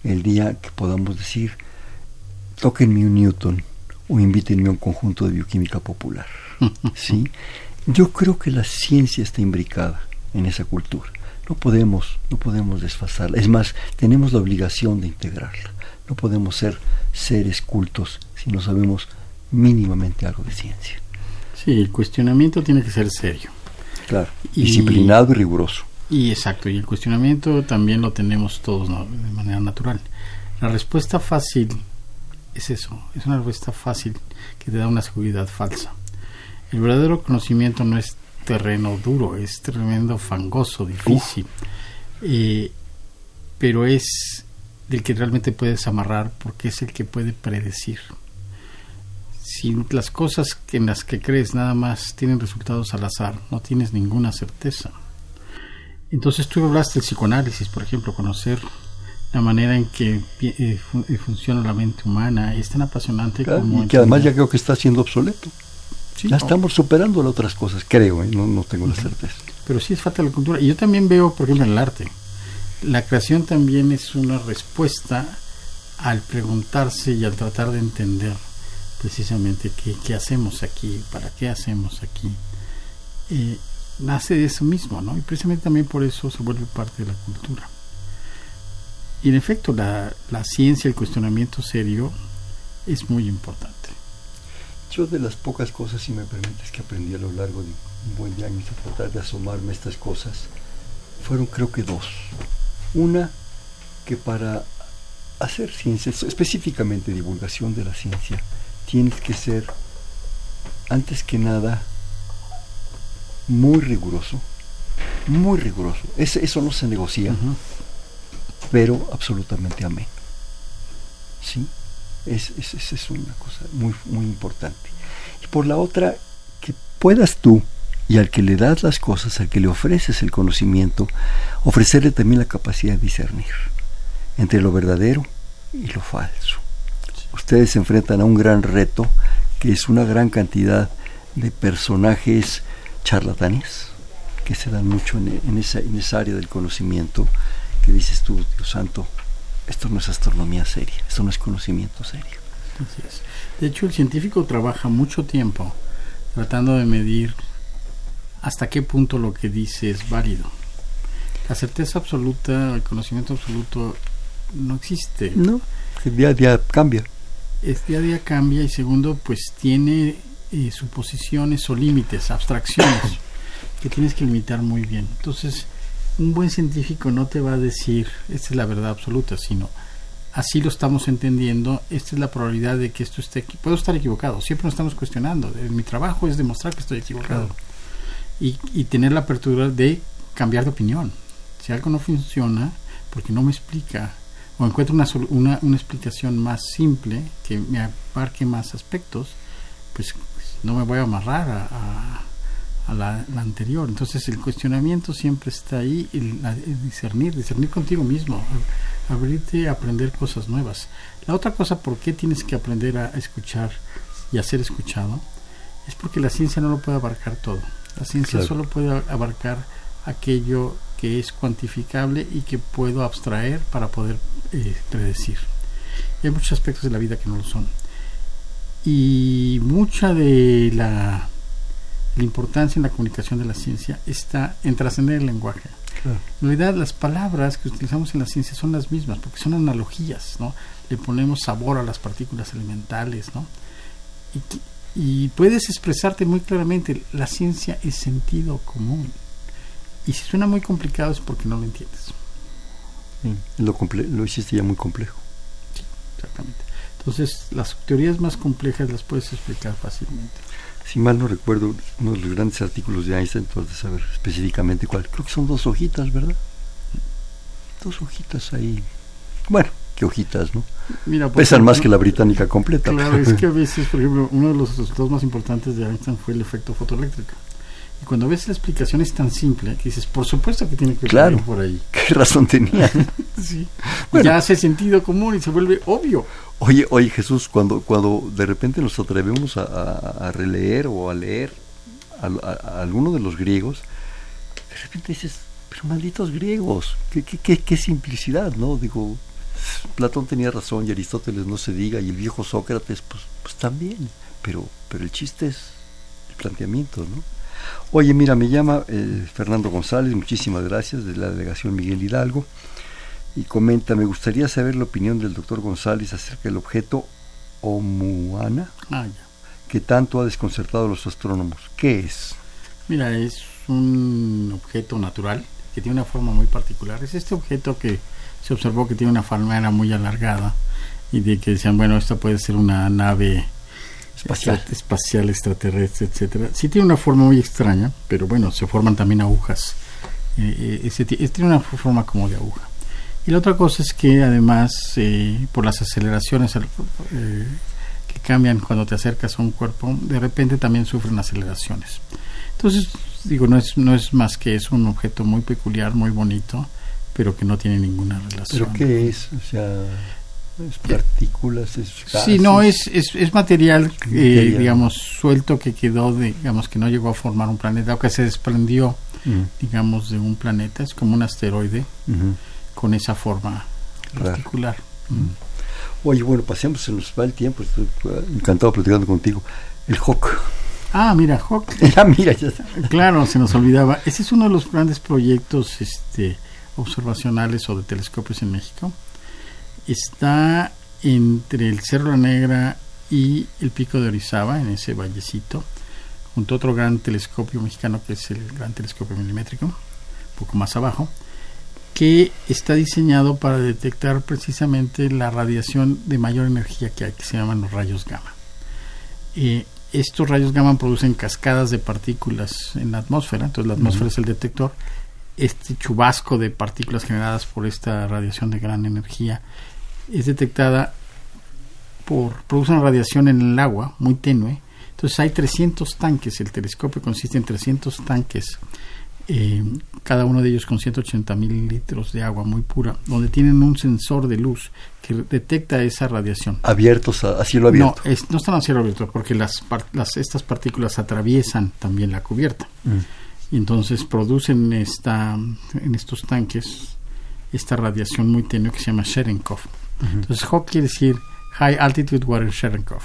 el día que podamos decir, tóquenme un Newton o invítenme a un conjunto de bioquímica popular. <laughs> ¿Sí? Yo creo que la ciencia está imbricada en esa cultura. No podemos, no podemos desfasarla. Es más, tenemos la obligación de integrarla. No podemos ser seres cultos si no sabemos mínimamente algo de ciencia.
Sí, el cuestionamiento tiene que ser serio.
Claro, disciplinado y riguroso.
Y exacto, y el cuestionamiento también lo tenemos todos de manera natural. La respuesta fácil es eso, es una respuesta fácil que te da una seguridad falsa. El verdadero conocimiento no es terreno duro, es tremendo fangoso, difícil, eh, pero es del que realmente puedes amarrar porque es el que puede predecir. Si las cosas en las que crees nada más tienen resultados al azar, no tienes ninguna certeza. Entonces tú hablaste del psicoanálisis, por ejemplo, conocer la manera en que eh, eh, funciona la mente humana es tan apasionante como...
Y que además ya creo que está siendo obsoleto ya estamos superando las otras cosas, creo, ¿eh? no, no tengo la certeza.
Pero sí es falta de la cultura. Y yo también veo, por ejemplo, en el arte. La creación también es una respuesta al preguntarse y al tratar de entender precisamente qué, qué hacemos aquí, para qué hacemos aquí. Eh, nace de eso mismo, ¿no? Y precisamente también por eso se vuelve parte de la cultura. Y en efecto, la, la ciencia, el cuestionamiento serio es muy importante.
Yo de las pocas cosas, si me permites, que aprendí a lo largo de un buen año a tratar de asomarme a estas cosas, fueron creo que dos. Una, que para hacer ciencia, específicamente divulgación de la ciencia, tienes que ser, antes que nada, muy riguroso, muy riguroso. eso no se negocia, pero absolutamente amén. ¿Sí? Es, es, es una cosa muy, muy importante. Y por la otra, que puedas tú y al que le das las cosas, al que le ofreces el conocimiento, ofrecerle también la capacidad de discernir entre lo verdadero y lo falso. Ustedes se enfrentan a un gran reto que es una gran cantidad de personajes charlatanes que se dan mucho en, en, esa, en esa área del conocimiento que dices tú, Dios santo, esto no es astronomía seria, esto no es conocimiento serio.
De hecho, el científico trabaja mucho tiempo tratando de medir hasta qué punto lo que dice es válido. La certeza absoluta, el conocimiento absoluto no existe.
No, el día a día cambia.
El día a día cambia y segundo, pues tiene eh, suposiciones o límites, abstracciones que tienes que limitar muy bien. Entonces, un buen científico no te va a decir esta es la verdad absoluta, sino así lo estamos entendiendo, esta es la probabilidad de que esto esté puedo estar equivocado, siempre nos estamos cuestionando, mi trabajo es demostrar que estoy equivocado y, y, tener la apertura de cambiar de opinión. Si algo no funciona, porque no me explica, o encuentro una, una, una explicación más simple que me abarque más aspectos, pues no me voy a amarrar a a la, anterior. Entonces el cuestionamiento siempre está ahí, el, discernir, discernir contigo mismo, abrirte a aprender cosas nuevas. La otra cosa, ¿por qué tienes que aprender a escuchar y a ser escuchado? Es porque la ciencia no lo puede abarcar todo. La ciencia solo puede abarcar aquello que es cuantificable y que puedo abstraer para poder eh, predecir. Y hay muchos aspectos de la vida que no lo son. Y mucha de la la importancia en la comunicación de la ciencia está en trascender el lenguaje. En realidad las palabras que utilizamos en la ciencia son las mismas, porque son analogías, ¿no? Le ponemos sabor a las partículas elementales, ¿no? Y, puedes expresarte muy claramente, la ciencia es sentido común. Y si suena muy complicado es porque no lo entiendes.
lo, lo hiciste ya muy complejo.
Sí, exactamente. Entonces, las teorías más complejas las puedes explicar fácilmente
si mal no recuerdo, uno de los grandes artículos de Einstein, entonces saber específicamente cuál. Creo que son dos hojitas, ¿verdad? Dos hojitas ahí. Bueno, qué hojitas, ¿no? Mira, Pesan más que la británica completa.
Claro, es que a <laughs> veces, por ejemplo, uno de los resultados más importantes de Einstein fue el efecto fotoeléctrico. Y cuando ves la explicación es tan simple que dices, por supuesto que tiene que
claro,
por ahí. <laughs>
¿Qué razón tenía? <laughs>
sí. ya hace sentido común y se vuelve obvio.
Oye, oye Jesús, cuando, cuando de repente nos atrevemos a, releer o a leer a, alguno de los griegos, de repente dices, Pero malditos griegos, qué, qué, qué, simplicidad, ¿no? Digo, Platón tenía razón y Aristóteles no se diga y el viejo Sócrates, pues, pues también. Pero, pero el chiste es el planteamiento, ¿no? Oye, mira, me llama eh, Fernando González, muchísimas gracias, de la delegación Miguel Hidalgo, y comenta, me gustaría saber la opinión del doctor González acerca del objeto Oumuana,
Ah,
que tanto ha desconcertado a los astrónomos. ¿Qué es?
Mira, es un objeto natural que tiene una forma muy particular. Es este objeto que se observó que tiene una palmera muy alargada y de que decían, bueno, esta puede ser una nave
Espacial.
extra- espacial extraterrestre, etcétera. Sí tiene una forma muy extraña, pero bueno, se forman también agujas. Eh, eh, ese ti- es- tiene una forma como de aguja. Y la otra cosa es que además, eh, por las aceleraciones eh, que cambian cuando te acercas a un cuerpo, de repente también sufren aceleraciones. Entonces, digo, no es, no es más que es un objeto muy peculiar, muy bonito, pero que no tiene ninguna relación.
¿Pero qué es? O sea, es partículas, es
Sí, no, es, es, es material, eh,
Material.
digamos, suelto que quedó, de, digamos, que no llegó a formar un planeta, o que se desprendió,
Mm,
digamos, de un planeta. Es como un asteroide con esa forma particular.
Oye, bueno, pasemos, se nos va el tiempo, estoy eh, encantado platicando contigo. El Hawk.
Ah, mira, Hawk. <laughs>
mira, ya está.
Claro, se nos olvidaba. Ese es uno de los grandes proyectos este, observacionales o de telescopios en México. Está entre el Cerro La Negra y el Pico de Orizaba, en ese vallecito, junto a otro gran telescopio mexicano que es el Gran Telescopio Milimétrico, un poco más abajo, que está diseñado para detectar precisamente la radiación de mayor energía que hay, que se llaman los rayos gamma. Eh, estos rayos gamma producen cascadas de partículas en la atmósfera, entonces la atmósfera es el detector. Este chubasco de partículas generadas por esta radiación de gran energía es detectada por produce una radiación en el agua muy tenue. Entonces hay 300 tanques, el telescopio consiste en 300 tanques, eh, cada uno de ellos con 180 mil litros de agua muy pura, donde tienen un sensor de luz que detecta esa radiación.
Abiertos a, a cielo abierto.
No, es- no están a cielo abierto porque las- estas partículas atraviesan también la cubierta
Mm.
y entonces producen esta, en estos tanques esta radiación muy tenue que se llama Cherenkov. Entonces Hawk quiere decir High Altitude Water Cherenkov.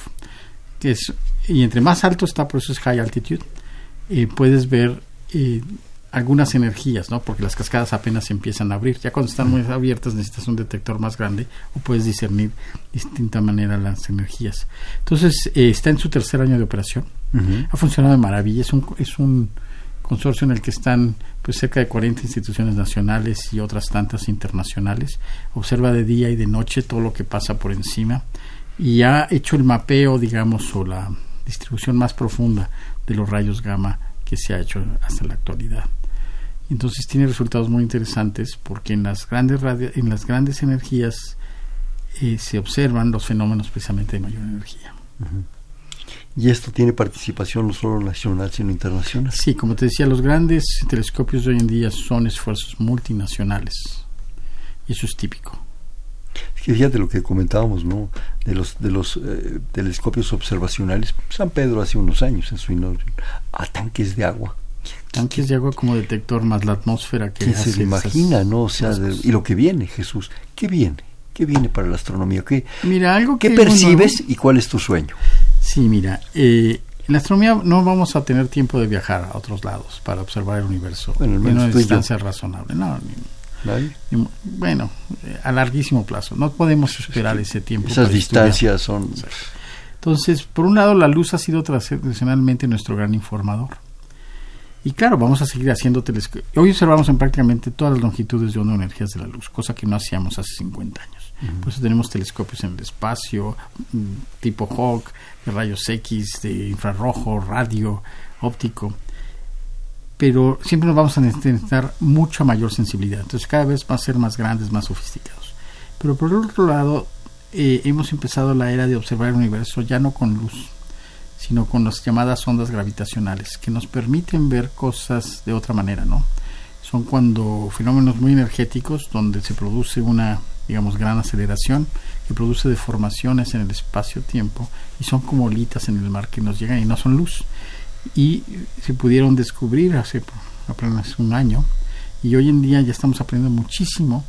Que es, y entre más alto está, por eso es High Altitude, eh, puedes ver eh, algunas energías, ¿no? Porque las cascadas apenas empiezan a abrir. Ya cuando están muy abiertas necesitas un detector más grande o puedes discernir de distinta manera las energías. Entonces eh, está en su tercer año de operación. Ha funcionado de maravilla. Es un, es un consorcio en el que están pues cerca de 40 instituciones nacionales y otras tantas internacionales. Observa de día y de noche todo lo que pasa por encima y ha hecho el mapeo, digamos, o la distribución más profunda de los rayos gamma que se ha hecho hasta la actualidad. Entonces tiene resultados muy interesantes porque en las grandes radia- en las grandes energías eh, se observan los fenómenos precisamente de mayor energía.
Y esto tiene participación no solo nacional, sino internacional.
Sí, como te decía, los grandes telescopios de hoy en día son esfuerzos multinacionales. Y eso es típico.
Es que fíjate lo que comentábamos, ¿no? De los, de los eh, telescopios observacionales. San Pedro hace unos años en su inauguración. A tanques de agua.
Tanques de agua como detector más la atmósfera que
¿Quién
hace
se
esas-
imagina, no? O sea, de- y lo que viene, Jesús. ¿Qué viene? ¿Qué viene para la astronomía? ¿Qué,
Mira, algo que
qué percibes y cuál es tu sueño?
Sí, mira, eh, en la astronomía no vamos a tener tiempo de viajar a otros lados para observar el universo
Bueno,
en una distancia razonable. No, ni-
¿Nadie?
ni- bueno, a larguísimo plazo. No podemos esperar ese tiempo.
Esas
para estudiar.
distancias son...
Entonces, por un lado, la luz ha sido tradicionalmente nuestro gran informador. Y claro, vamos a seguir haciendo telescopios. Hoy observamos en prácticamente todas las longitudes de onda o energías de la luz, cosa que no hacíamos hace 50 años. Por eso tenemos telescopios en el espacio, mm, tipo Hawk, de rayos X, de infrarrojo, radio, óptico. Pero siempre nos vamos a necesitar mucha mayor sensibilidad. Entonces, cada vez va a ser más grandes, más sofisticados. Pero por otro lado, eh, hemos empezado la era de observar el universo ya no con luz, sino con las llamadas ondas gravitacionales, que nos permiten ver cosas de otra manera, ¿no? Son cuando fenómenos muy energéticos, donde se produce una, digamos, gran aceleración, que produce deformaciones en el espacio-tiempo, y son como olitas en el mar que nos llegan y no son luz. Y se pudieron descubrir hace apenas un año Y hoy en día ya estamos aprendiendo muchísimo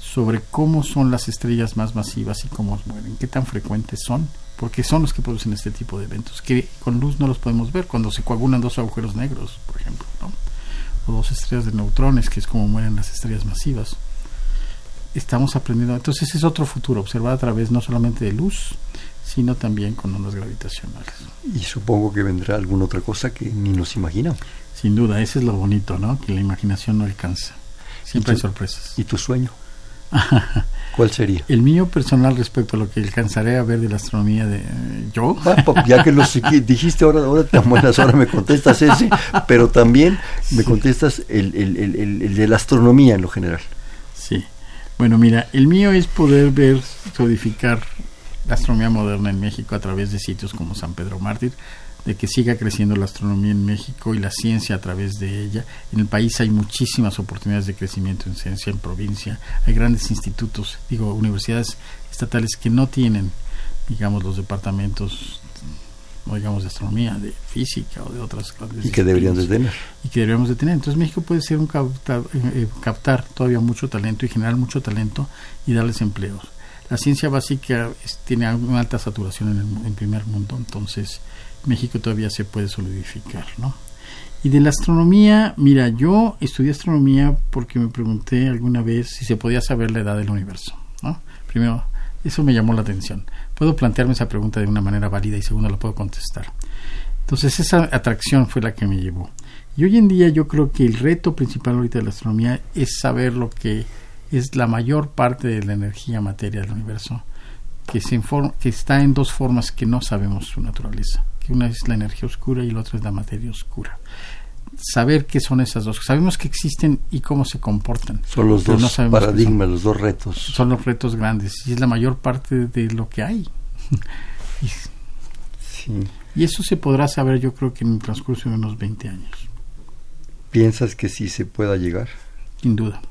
sobre cómo son las estrellas más masivas y cómo mueren, qué tan frecuentes son, porque son los que producen este tipo de eventos, que con luz no los podemos ver, cuando se coagulan dos agujeros negros, por ejemplo, o dos estrellas de neutrones, que es como mueren las estrellas masivas. Estamos aprendiendo, entonces es otro futuro, observar a través no solamente de luz, sino también con ondas gravitacionales.
Y supongo que vendrá alguna otra cosa que ni nos imaginamos.
Sin duda, ese es lo bonito, ¿no? Que la imaginación no alcanza. Siempre hay sorpresas.
¿Y tu sueño? <laughs> ¿Cuál sería?
El mío personal respecto a lo que alcanzaré a ver de la astronomía de yo.
Ah, ya que los <laughs> dijiste ahora, ahora tan buenas, ahora me contestas ese, pero también me contestas el, el, el, el, de la astronomía en lo general.
Bueno, mira, el mío es poder ver, codificar la astronomía moderna en México a través de sitios como San Pedro Mártir, de que siga creciendo la astronomía en México y la ciencia a través de ella. En el país hay muchísimas oportunidades de crecimiento en ciencia, en provincia. Hay grandes institutos, digo, universidades estatales que no tienen, digamos, los departamentos, digamos, de astronomía, de física o de otras
cosas. Y que deberían de tener.
Y que deberíamos de tener. Entonces México puede ser un captar, eh, eh, captar todavía mucho talento y generar mucho talento y darles empleos. La ciencia básica tiene una alta saturación en el en primer mundo, entonces México todavía se puede solidificar, ¿no? Y de la astronomía, mira, yo estudié astronomía porque me pregunté alguna vez si se podía saber la edad del universo, ¿no? Primero, eso me llamó la atención. Puedo plantearme esa pregunta de una manera válida y segundo, la puedo contestar. Entonces, esa atracción fue la que me llevó. Y hoy en día yo creo que el reto principal ahorita de la astronomía es saber lo que es la mayor parte de la energía materia del universo, que, se que está en dos formas que no sabemos su naturaleza una es la energía oscura y la otra es la materia oscura. Saber qué son esas dos. Sabemos que existen y cómo se comportan.
Son los dos paradigmas, los dos retos.
Son los retos grandes y es la mayor parte de lo que hay. <laughs> y, y eso se podrá saber yo creo que en el transcurso de unos 20 años.
¿Piensas que sí se pueda llegar?
Sin duda.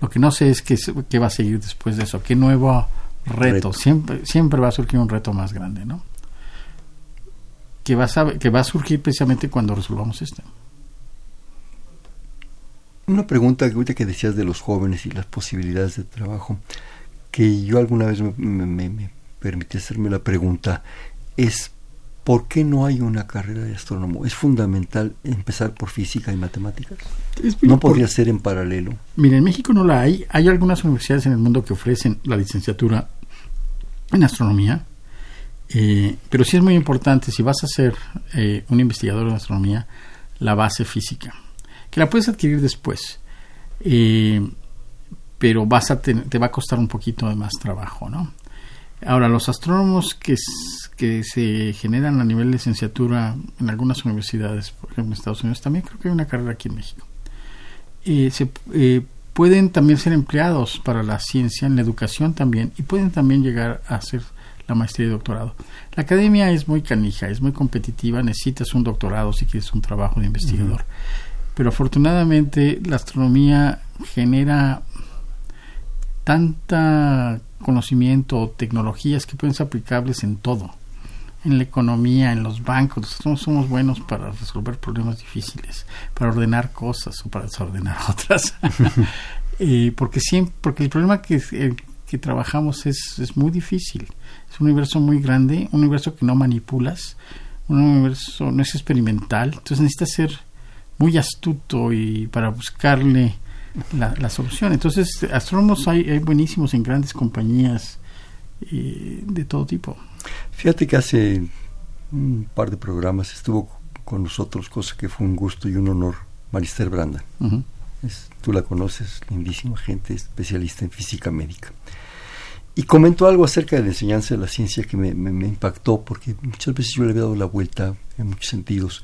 Lo que no sé es qué, qué va a seguir después de eso, qué nuevo reto. reto. Siempre, siempre va a surgir un reto más grande, ¿no? que va, a, que va a surgir precisamente cuando resolvamos esto.
Una pregunta que que decías de los jóvenes y las posibilidades de trabajo, que yo alguna vez me, me, permití hacerme la pregunta, es ¿por qué no hay una carrera de astrónomo? ¿Es fundamental empezar por física y matemáticas? ¿No podría ser en paralelo?
Mira, en México no la hay. Hay algunas universidades en el mundo que ofrecen la licenciatura en astronomía, eh, pero sí es muy importante, si vas a ser eh, un investigador en astronomía, la base física, que la puedes adquirir después, eh, pero vas a te, va a costar un poquito de más trabajo, ¿no? Ahora, los astrónomos que, se generan a nivel de licenciatura en algunas universidades, por ejemplo en Estados Unidos, también creo que hay una carrera aquí en México. se, pueden también ser empleados para la ciencia, en la educación también, y pueden también llegar a ser la maestría y doctorado. La academia es muy canija, es muy competitiva, necesitas un doctorado si quieres un trabajo de investigador. Pero afortunadamente la astronomía genera tanta conocimiento o tecnologías que pueden ser aplicables en todo. En la economía, en los bancos, nosotros somos buenos para resolver problemas difíciles, para ordenar cosas o para desordenar <laughs> otras. <laughs> Eh, porque siempre, porque el problema que, eh, que trabajamos es, es muy difícil un universo muy grande, un universo que no manipulas, un universo no es experimental, entonces necesitas ser muy astuto y para buscarle la, solución. Entonces, astrónomos hay, hay buenísimos en grandes compañías eh, de todo tipo.
Fíjate que hace un par de programas estuvo con nosotros, cosa que fue un gusto y un honor, Marister Branda. tú la conoces, lindísima gente, especialista en física médica. Y comentó algo acerca de la enseñanza de la ciencia que me, impactó, porque muchas veces yo le había dado la vuelta en muchos sentidos.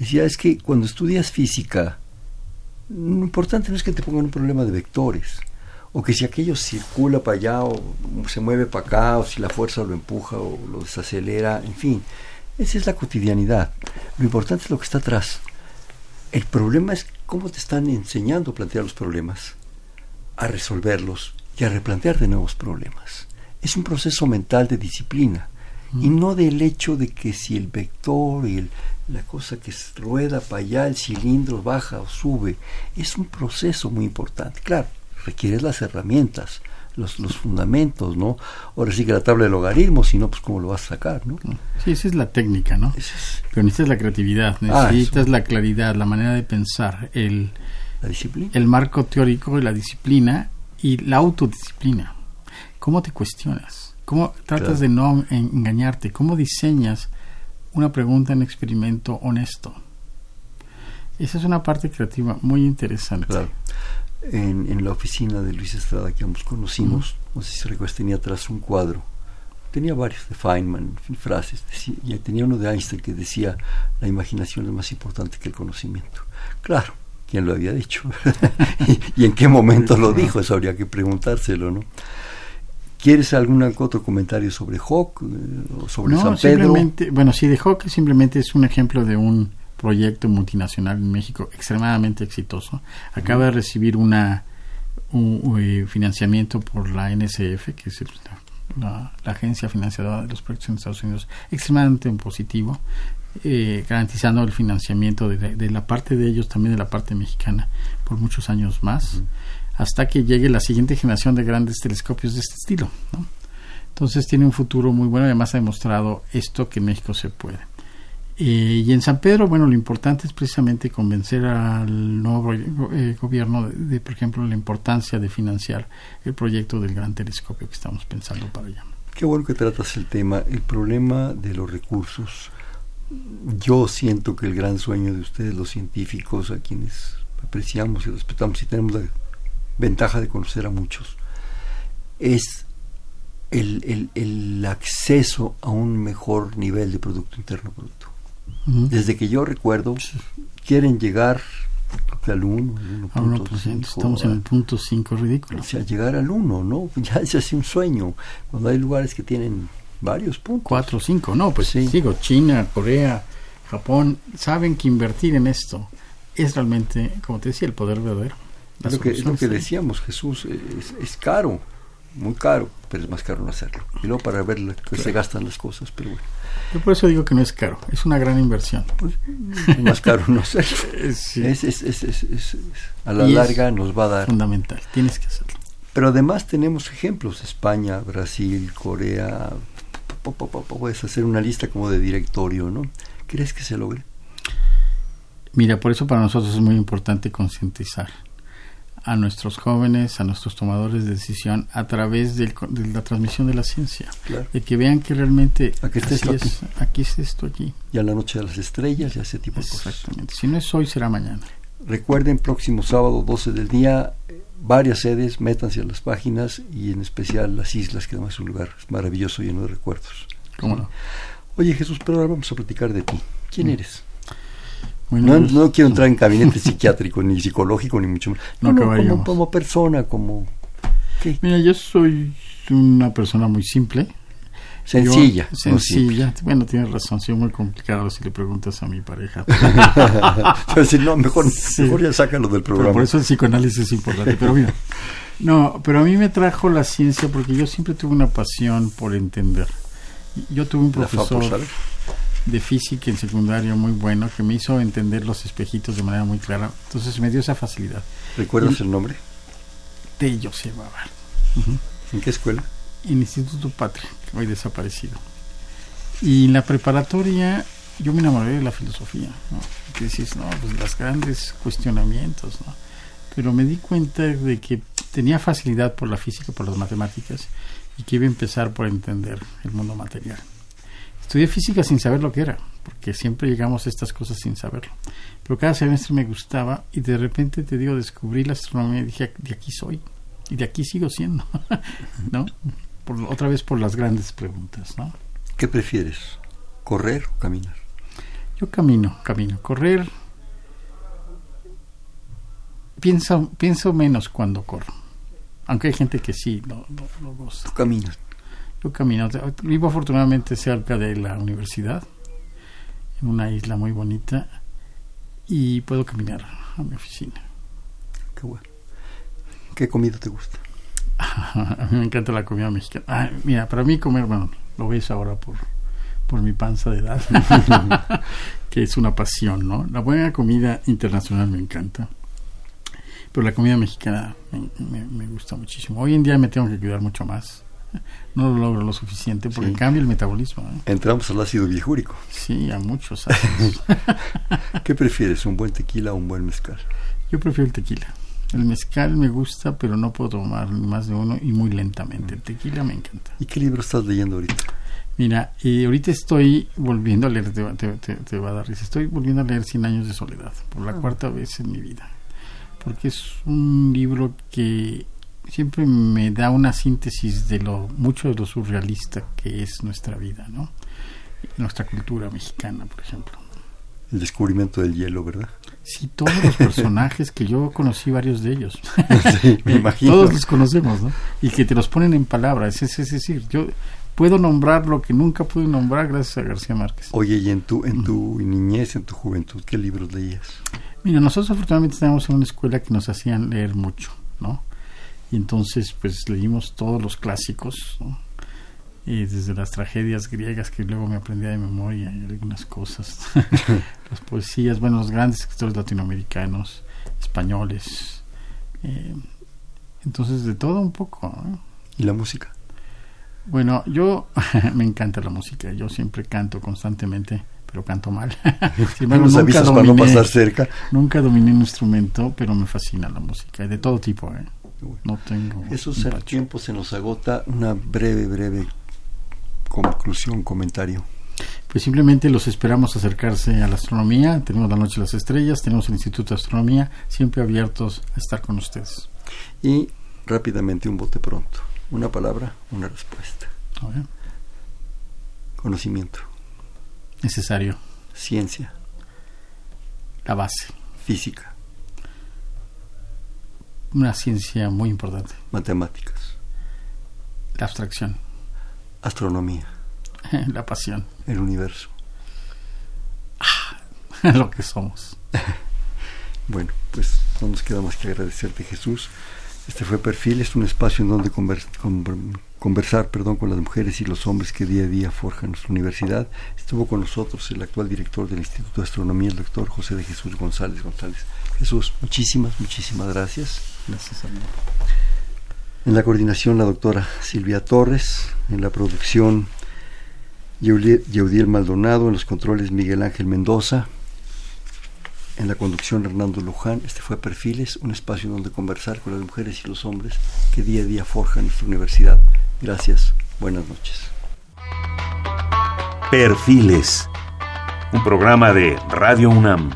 Decía, es que cuando estudias física, lo importante no es que te pongan un problema de vectores, o que si aquello circula para allá, o se mueve para acá, o si la fuerza lo empuja o lo desacelera, en fin. Esa es la cotidianidad. Lo importante es lo que está atrás. El problema es cómo te están enseñando a plantear los problemas, a resolverlos y a replantear de nuevos problemas. Es un proceso mental de disciplina y no del hecho de que si el vector y el, la cosa que rueda para allá, el cilindro baja o sube, es un proceso muy importante. Claro, requiere las herramientas, los, los fundamentos, ¿no? Ahora sí que la tabla de logaritmos, si no, pues cómo lo vas a sacar, ¿no?
Sí, esa es la técnica, ¿no?
Es
Pero necesitas la creatividad,
Ah,
necesitas la claridad, la manera de pensar, el,
la disciplina.
el marco teórico y la disciplina y la autodisciplina. ¿Cómo te cuestionas? ¿Cómo tratas
Claro.
de no en- engañarte? ¿Cómo diseñas una pregunta en experimento honesto? Esa es una parte creativa muy interesante.
Claro. En, en la oficina de Luis Estrada que ambos conocimos, no sé si recuerdas, tenía atrás un cuadro. Tenía varios de Feynman, frases. decía- y tenía uno de Einstein que decía, la imaginación es más importante que el conocimiento. Claro, ¿quién lo había dicho? <laughs> y, y en qué momento lo dijo? Eso habría que preguntárselo, ¿no? ¿Quieres algún otro comentario sobre Hawk eh, o sobre
No,
San Pedro?
simplemente, bueno, sí, de Hawk simplemente es un ejemplo de un proyecto multinacional en México extremadamente exitoso. Acaba de recibir una un, un, eh, financiamiento por la NSF, que es el- la, la agencia financiadora de los proyectos en Estados Unidos, extremadamente positivo, eh, garantizando el financiamiento de, de la parte de ellos, también de la parte mexicana, por muchos años más, hasta que llegue la siguiente generación de grandes telescopios de este estilo. ¿no? Entonces tiene un futuro muy bueno, además ha demostrado esto que en México se puede. Eh, y en San Pedro, bueno, lo importante es precisamente convencer al nuevo eh, gobierno de, de, por ejemplo, la importancia de financiar el proyecto del gran telescopio que estamos pensando para allá.
Qué bueno que tratas el tema, el problema de los recursos. Yo siento que el gran sueño de ustedes, los científicos, a quienes apreciamos y respetamos y tenemos la ventaja de conocer a muchos, es el, el, el acceso a un mejor nivel de Producto Interno Bruto.
Uh -huh.
Desde que yo recuerdo, quieren llegar al 1,
al 1%. Estamos en el punto 5, ridículo.
O sea, llegar al 1, ¿no? <laughs> Ya es así un sueño. Cuando hay lugares que tienen varios puntos.
4 o 5, no, pues sí. digo, China, Corea, Japón, saben que invertir en esto es realmente, como te decía, el poder verdadero.
Es lo, que, es lo que decíamos, Jesús, es, es caro, muy caro, pero es más caro no hacerlo. Y luego para ver lo que claro. se gastan las cosas, pero bueno.
Yo por eso digo que no es caro, es una gran inversión.
Pues, es más caro no hacerlo. <laughs> sí. es, es, es, a la
y
larga nos va a dar.
Fundamental, tienes que hacerlo.
Pero además tenemos ejemplos, España, Brasil, Corea. Puedes hacer una lista como de directorio, ¿no? ¿Crees que se logre?
Mira, por eso para nosotros es muy importante concientizar a nuestros jóvenes, a nuestros tomadores de decisión a través del, de la transmisión de la ciencia,
claro.
de que vean que realmente
aquí está esto
es, aquí. aquí es esto aquí.
Y a la noche de las estrellas y ese tipo de cosas.
Exactamente. Si no es hoy, será mañana.
Recuerden, próximo sábado 12 del día, varias sedes, métanse a las páginas y en especial las islas, que además es un lugar maravilloso, lleno de recuerdos.
¿Cómo no?
Oye Jesús, pero ahora vamos a platicar de ti. ¿Quién mm. eres? No, no, quiero entrar en gabinete <laughs> psiquiátrico, ni psicológico, ni mucho más.
No,
no,
no
como, como, persona, como... ¿qué?
Mira, yo soy una persona muy simple.
Sencilla.
Yo, sencilla. No bueno, tienes razón, soy muy complicado si le preguntas a mi pareja. <laughs>
pero si no, mejor, sí. mejor ya sácalo del programa.
Pero por eso el psicoanálisis es importante. Pero mira, <laughs> no, pero a mí me trajo la ciencia porque yo siempre tuve una pasión por entender. Yo tuve un profesor de física en secundario muy bueno que me hizo entender los espejitos de manera muy clara. Entonces me dio esa facilidad.
¿Recuerdas y, el nombre?
Tello se llamaba.
Uh -huh. ¿En qué escuela?
En Instituto Patria, hoy desaparecido. Y en la preparatoria yo me enamoré de la filosofía. ¿no? Que dices, no, pues los grandes cuestionamientos, ¿no? Pero me di cuenta de que tenía facilidad por la física, por las matemáticas, y que iba a empezar por entender el mundo material. Estudié física sin saber lo que era, porque siempre llegamos a estas cosas sin saberlo. Pero cada semestre me gustaba y de repente te digo, descubrí la astronomía y dije, de aquí soy y de aquí sigo siendo, <laughs> ¿no? Por, otra vez por las grandes preguntas, ¿no?
¿Qué prefieres? ¿Correr o caminar?
Yo camino, camino. Correr, pienso, pienso menos cuando corro. Aunque hay gente que sí lo, lo, lo goza.
¿Tú caminas?
Yo camino. Vivo afortunadamente cerca de la universidad, en una isla muy bonita, y puedo caminar a mi oficina.
Qué bueno. ¿Qué comida te gusta?
a <laughs> mí me encanta la comida mexicana. Mira, para mí comer, bueno, lo ves ahora por por mi panza de edad, <laughs> que es una pasión, ¿no? La buena comida internacional me encanta, pero la comida mexicana me, gusta muchísimo. Hoy en día me tengo que cuidar mucho más. <laughs> No lo logro lo suficiente porque cambia el metabolismo. ¿eh?
Entramos al ácido biojúrico.
Sí, a muchos <laughs> años.
¿Qué prefieres, un buen tequila o un buen mezcal?
Yo prefiero el tequila. El mezcal me gusta, pero no puedo tomar más de uno y muy lentamente. El tequila me encanta.
¿Y qué libro estás leyendo ahorita?
Mira, y ahorita estoy volviendo a leer, te, va a dar risa, estoy volviendo a leer Cien años de soledad, por la ah. cuarta vez en mi vida, porque es un libro que siempre me da una síntesis de lo mucho de lo surrealista que es nuestra vida, ¿no? Nuestra cultura mexicana, por ejemplo.
El descubrimiento del hielo, ¿verdad?
Sí, todos los personajes que yo conocí varios de ellos. <laughs>
Sí, me imagino.
Todos los conocemos, ¿no? Y que te los ponen en palabras, es, es decir, yo puedo nombrar lo que nunca pude nombrar gracias a García Márquez.
Oye, y en tu, en tu niñez, en tu juventud, ¿qué libros leías?
Mira, nosotros afortunadamente estábamos en una escuela que nos hacían leer mucho, ¿no? Y entonces, pues leímos todos los clásicos, ¿no? Y desde las tragedias griegas que luego me aprendía de memoria y algunas cosas, <laughs> <laughs> las poesías, bueno, los grandes escritores latinoamericanos, españoles, eh, entonces de todo un poco. ¿no?
¿Y la música?
Bueno, yo <laughs> me encanta la música, yo siempre canto constantemente, pero canto mal.
nunca dominé, pasar cerca.
Nunca dominé un instrumento, pero me fascina la música, de todo tipo. ¿eh? No tengo.
Eso el tiempo se nos agota. Una breve, breve conclusión, comentario.
Pues simplemente los esperamos acercarse a la astronomía. Tenemos la Noche de las Estrellas, tenemos el Instituto de Astronomía, siempre abiertos a estar con ustedes.
Y rápidamente un bote pronto. Una palabra, una respuesta. Conocimiento.
Necesario.
Ciencia.
La base.
Física.
Una ciencia muy importante.
Matemáticas.
La abstracción.
Astronomía. <laughs>
La pasión.
El universo.
Ah, <laughs> lo que somos. <laughs>
bueno, pues no nos queda más que agradecerte Jesús este fue Perfil, es un espacio en donde conversar perdón, con las mujeres y los hombres que día a día forjan nuestra universidad. Estuvo con nosotros el actual director del Instituto de Astronomía, el doctor José de Jesús González González. Jesús, muchísimas, muchísimas gracias.
Gracias
En la coordinación la doctora Silvia Torres, en la producción Yeudiel Maldonado, en los controles Miguel Ángel Mendoza, en la conducción Hernando Luján. Este fue Perfiles, un espacio donde conversar con las mujeres y los hombres que día a día forjan nuestra universidad. Gracias, buenas noches.
Perfiles, un programa de Radio UNAM.